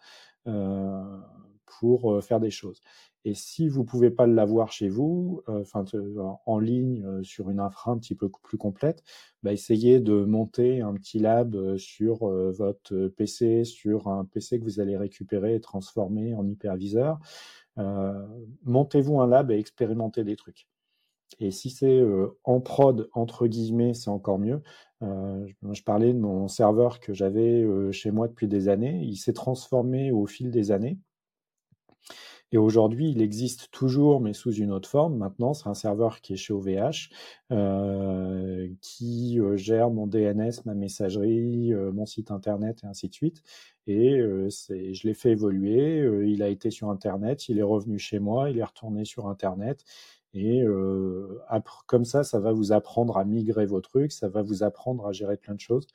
pour faire des choses. Et si vous pouvez pas l'avoir chez vous, euh, en ligne euh, sur une infra un petit peu plus complète, bah, essayez de monter un petit lab euh, sur votre PC, sur un PC que vous allez récupérer et transformer en hyperviseur. Montez-vous un lab et expérimentez des trucs. Et si c'est en prod, entre guillemets, c'est encore mieux. je parlais de mon serveur que j'avais chez moi depuis des années. Il s'est transformé au fil des années. Et aujourd'hui, il existe toujours, mais sous une autre forme. Maintenant, c'est un serveur qui est chez OVH, euh, qui euh, gère mon DNS, ma messagerie, euh, mon site internet et ainsi de suite. Et je l'ai fait évoluer. il a été sur Internet, il est revenu chez moi, il est retourné sur Internet. Et comme ça, ça va vous apprendre à migrer vos trucs, ça va vous apprendre à gérer plein de choses.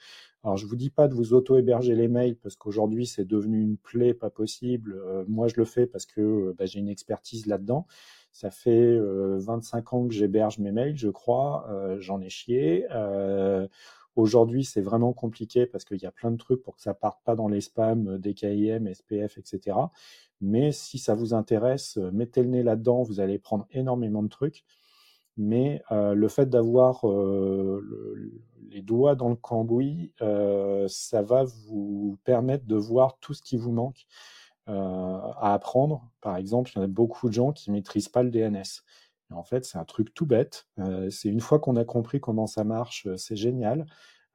Alors, je vous dis pas de vous auto-héberger les mails parce qu'aujourd'hui, c'est devenu une plaie pas possible. Euh, moi, je le fais parce que euh, bah, j'ai une expertise là-dedans. Ça fait 25 euh, ans que j'héberge mes mails, je crois. J'en ai chié. Aujourd'hui, c'est vraiment compliqué parce qu'il y a plein de trucs pour que ça parte pas dans les spams, DKIM, SPF, etc. Mais si ça vous intéresse, mettez le nez là-dedans, vous allez prendre énormément de trucs mais euh, le fait d'avoir euh, les doigts dans le cambouis, euh, ça va vous permettre de voir tout ce qui vous manque à apprendre. Par exemple, il y en a beaucoup de gens qui maîtrisent pas le DNS. En fait, c'est un truc tout bête. c'est une fois qu'on a compris comment ça marche, c'est génial.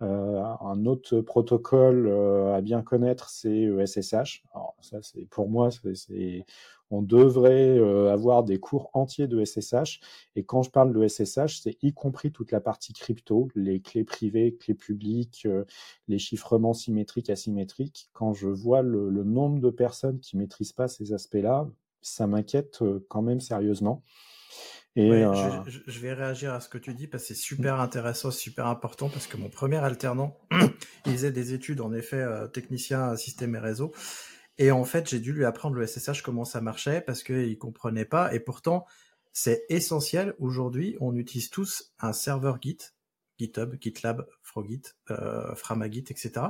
un autre protocole à bien connaître, c'est SSH. Alors, ça, c'est pour moi, c'est on devrait euh, avoir des cours entiers de SSH. Et quand je parle de SSH, c'est y compris toute la partie crypto, les clés privées, clés publiques, euh, les chiffrements symétriques, asymétriques. Quand je vois le, nombre de personnes qui maîtrisent pas ces aspects-là, ça m'inquiète euh, quand même sérieusement. Et je, vais réagir à ce que tu dis parce que c'est super intéressant, super important parce que mon premier alternant, il faisait des études en effet technicien système et réseau et en fait, j'ai dû lui apprendre le SSH, comment ça marchait, parce qu'il comprenait pas. Et pourtant, c'est essentiel. Aujourd'hui, on utilise tous un serveur Git, GitHub, GitLab, Frogit, euh, Framagit, etc.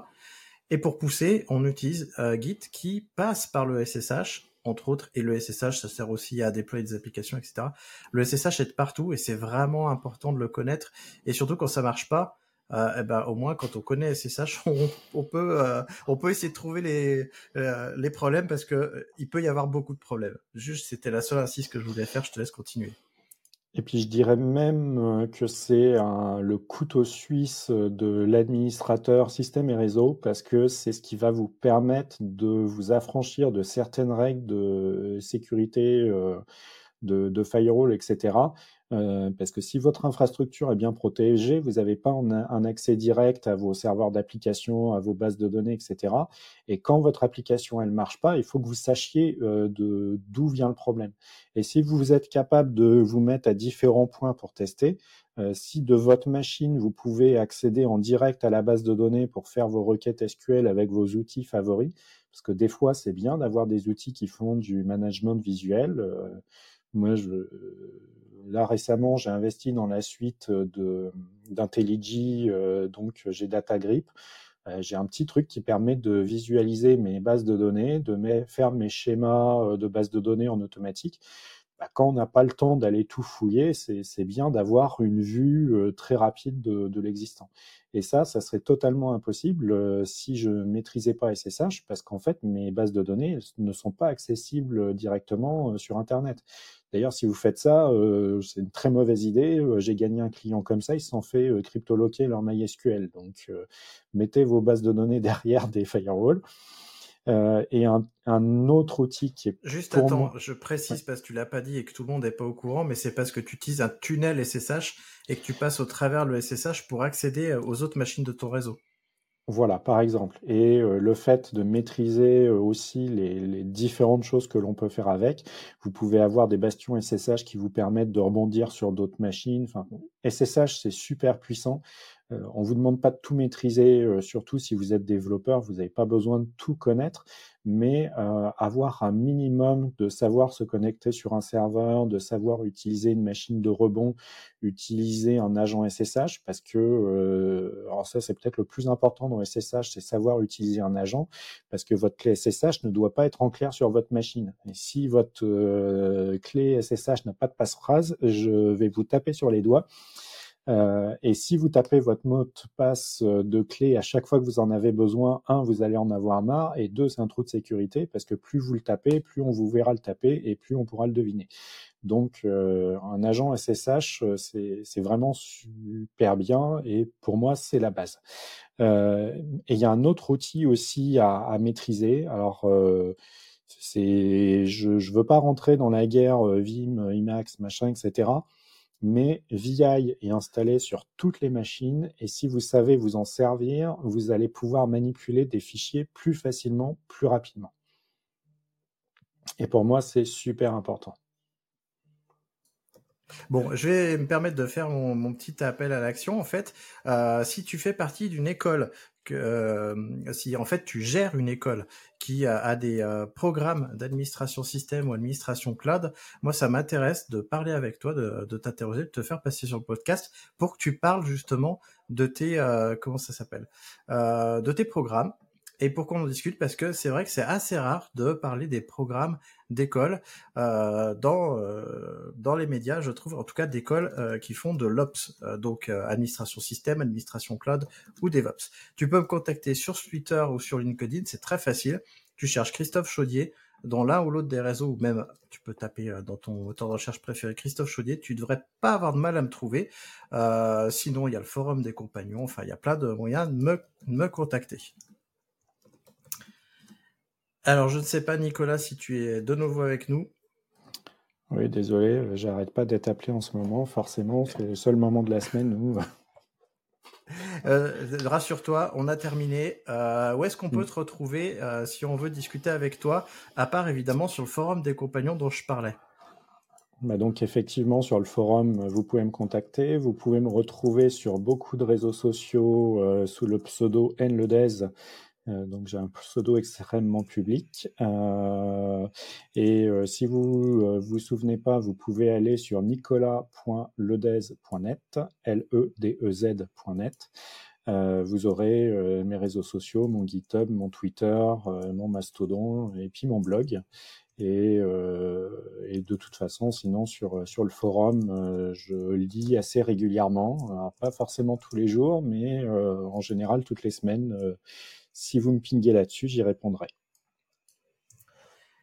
Et pour pousser, on utilise euh, Git qui passe par le SSH, entre autres. Et le SSH, ça sert aussi à déployer des applications, etc. Le SSH est partout et c'est vraiment important de le connaître. Et surtout quand ça marche pas, euh, eh ben, au moins quand on connaît SSH, on, on peut euh, on peut essayer de trouver les euh, les problèmes parce que il peut y avoir beaucoup de problèmes. Juste, c'était la seule insiste que je voulais faire. Je te laisse continuer. Et puis je dirais même que c'est le couteau suisse de l'administrateur système et réseau parce que c'est ce qui va vous permettre de vous affranchir de certaines règles de sécurité, de, de firewall, etc. Euh, parce que si votre infrastructure est bien protégée, vous n'avez pas un, accès direct à vos serveurs d'application, à vos bases de données, etc. Et quand votre application elle marche pas, il faut que vous sachiez euh, d'où vient le problème. Et si vous êtes capable de vous mettre à différents points pour tester, euh, si de votre machine vous pouvez accéder en direct à la base de données pour faire vos requêtes SQL avec vos outils favoris, parce que des fois c'est bien d'avoir des outils qui font du management visuel. Moi, je là récemment, j'ai investi dans la suite de d'IntelliJ, euh, donc j'ai DataGrip. Euh, j'ai un petit truc qui permet de visualiser mes bases de données, de faire mes schémas euh, de bases de données en automatique. Bah, quand on n'a pas le temps d'aller tout fouiller, c'est bien d'avoir une vue très rapide de, de l'existant. Et ça, ça serait totalement impossible si je maîtrisais pas SSH, parce qu'en fait, mes bases de données ne sont pas accessibles directement sur Internet. D'ailleurs, si vous faites ça, euh, c'est une très mauvaise idée. Euh, j'ai gagné un client comme ça, il s'en fait euh, cryptoloquer leur MySQL. Donc, mettez vos bases de données derrière des firewalls. et un, autre outil qui est juste attends, je précise parce que tu l'as pas dit et que tout le monde n'est pas au courant, mais c'est parce que tu utilises un tunnel SSH et que tu passes au travers le SSH pour accéder aux autres machines de ton réseau. Voilà, par exemple. Et euh, le fait de maîtriser euh, aussi les, différentes choses que l'on peut faire avec, vous pouvez avoir des bastions SSH qui vous permettent de rebondir sur d'autres machines. Enfin, SSH, c'est super puissant. Euh, on vous demande pas de tout maîtriser, surtout si vous êtes développeur, vous n'avez pas besoin de tout connaître, mais euh, avoir un minimum de savoir se connecter sur un serveur, de savoir utiliser une machine de rebond, utiliser un agent SSH, parce que, euh, ça c'est peut-être le plus important dans SSH, c'est savoir utiliser un agent, parce que votre clé SSH ne doit pas être en clair sur votre machine. Et si votre euh, clé SSH n'a pas de passe-phrase, je vais vous taper sur les doigts. Euh, et si vous tapez votre mot de passe euh, de clé à chaque fois que vous en avez besoin, un, vous allez en avoir marre, et deux, c'est un trou de sécurité parce que plus vous le tapez, plus on vous verra le taper et plus on pourra le deviner. Donc, euh, un agent SSH, c'est vraiment super bien et pour moi, c'est la base. et il y a un autre outil aussi à, à maîtriser. Alors, c'est, je ne veux pas rentrer dans la guerre Vim, Emacs, machin, etc mais VI est installé sur toutes les machines et si vous savez vous en servir, vous allez pouvoir manipuler des fichiers plus facilement, plus rapidement. Et pour moi, c'est super important. Bon, je vais me permettre de faire mon, petit appel à l'action. En fait, euh, si tu fais partie d'une école que euh, si en fait tu gères une école qui a, des euh, programmes d'administration système ou administration cloud, moi ça m'intéresse de parler avec toi, de, de t'interroger, de te faire passer sur le podcast pour que tu parles justement de tes euh, comment ça s'appelle, de tes programmes et pour qu'on en discute? Parce que c'est vrai que c'est assez rare de parler des programmes d'école euh, dans euh, dans les médias, je trouve en tout cas d'écoles euh, qui font de l'ops, euh, donc euh, administration système, administration cloud ou DevOps. Tu peux me contacter sur Twitter ou sur LinkedIn, c'est très facile. Tu cherches Christophe Chaudier dans l'un ou l'autre des réseaux, ou même tu peux taper dans ton moteur de recherche préféré Christophe Chaudier, tu devrais pas avoir de mal à me trouver. sinon, il y a le forum des compagnons, enfin, il y a plein de moyens de me, de me contacter. Alors, je ne sais pas, Nicolas, si tu es de nouveau avec nous. Oui, désolé, euh, j'arrête pas d'être appelé en ce moment. Forcément, c'est le seul moment de la semaine où. Euh, rassure-toi, on a terminé. Euh, où est-ce qu'on peut mm. te retrouver si on veut discuter avec toi, à part évidemment sur le forum des compagnons dont je parlais? Bah donc effectivement sur le forum, vous pouvez me contacter. Vous pouvez me retrouver sur beaucoup de réseaux sociaux sous le pseudo nledez euh, donc j'ai un pseudo extrêmement public. Euh, et euh, si vous vous souvenez pas, vous pouvez aller sur nicolas.ledez.net, L-E-D-E-Z.net. vous aurez mes réseaux sociaux, mon GitHub, mon Twitter, mon Mastodon et puis mon blog. Et, et, de toute façon, sinon sur sur le forum, je lis assez régulièrement, pas forcément tous les jours, mais en général toutes les semaines si vous me pinguez là-dessus, j'y répondrai.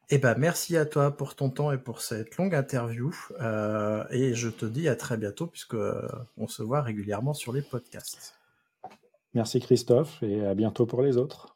Eh ben, merci à toi pour ton temps et pour cette longue interview. Euh, et je te dis à très bientôt puisque euh, on se voit régulièrement sur les podcasts. Merci Christophe et à bientôt pour les autres.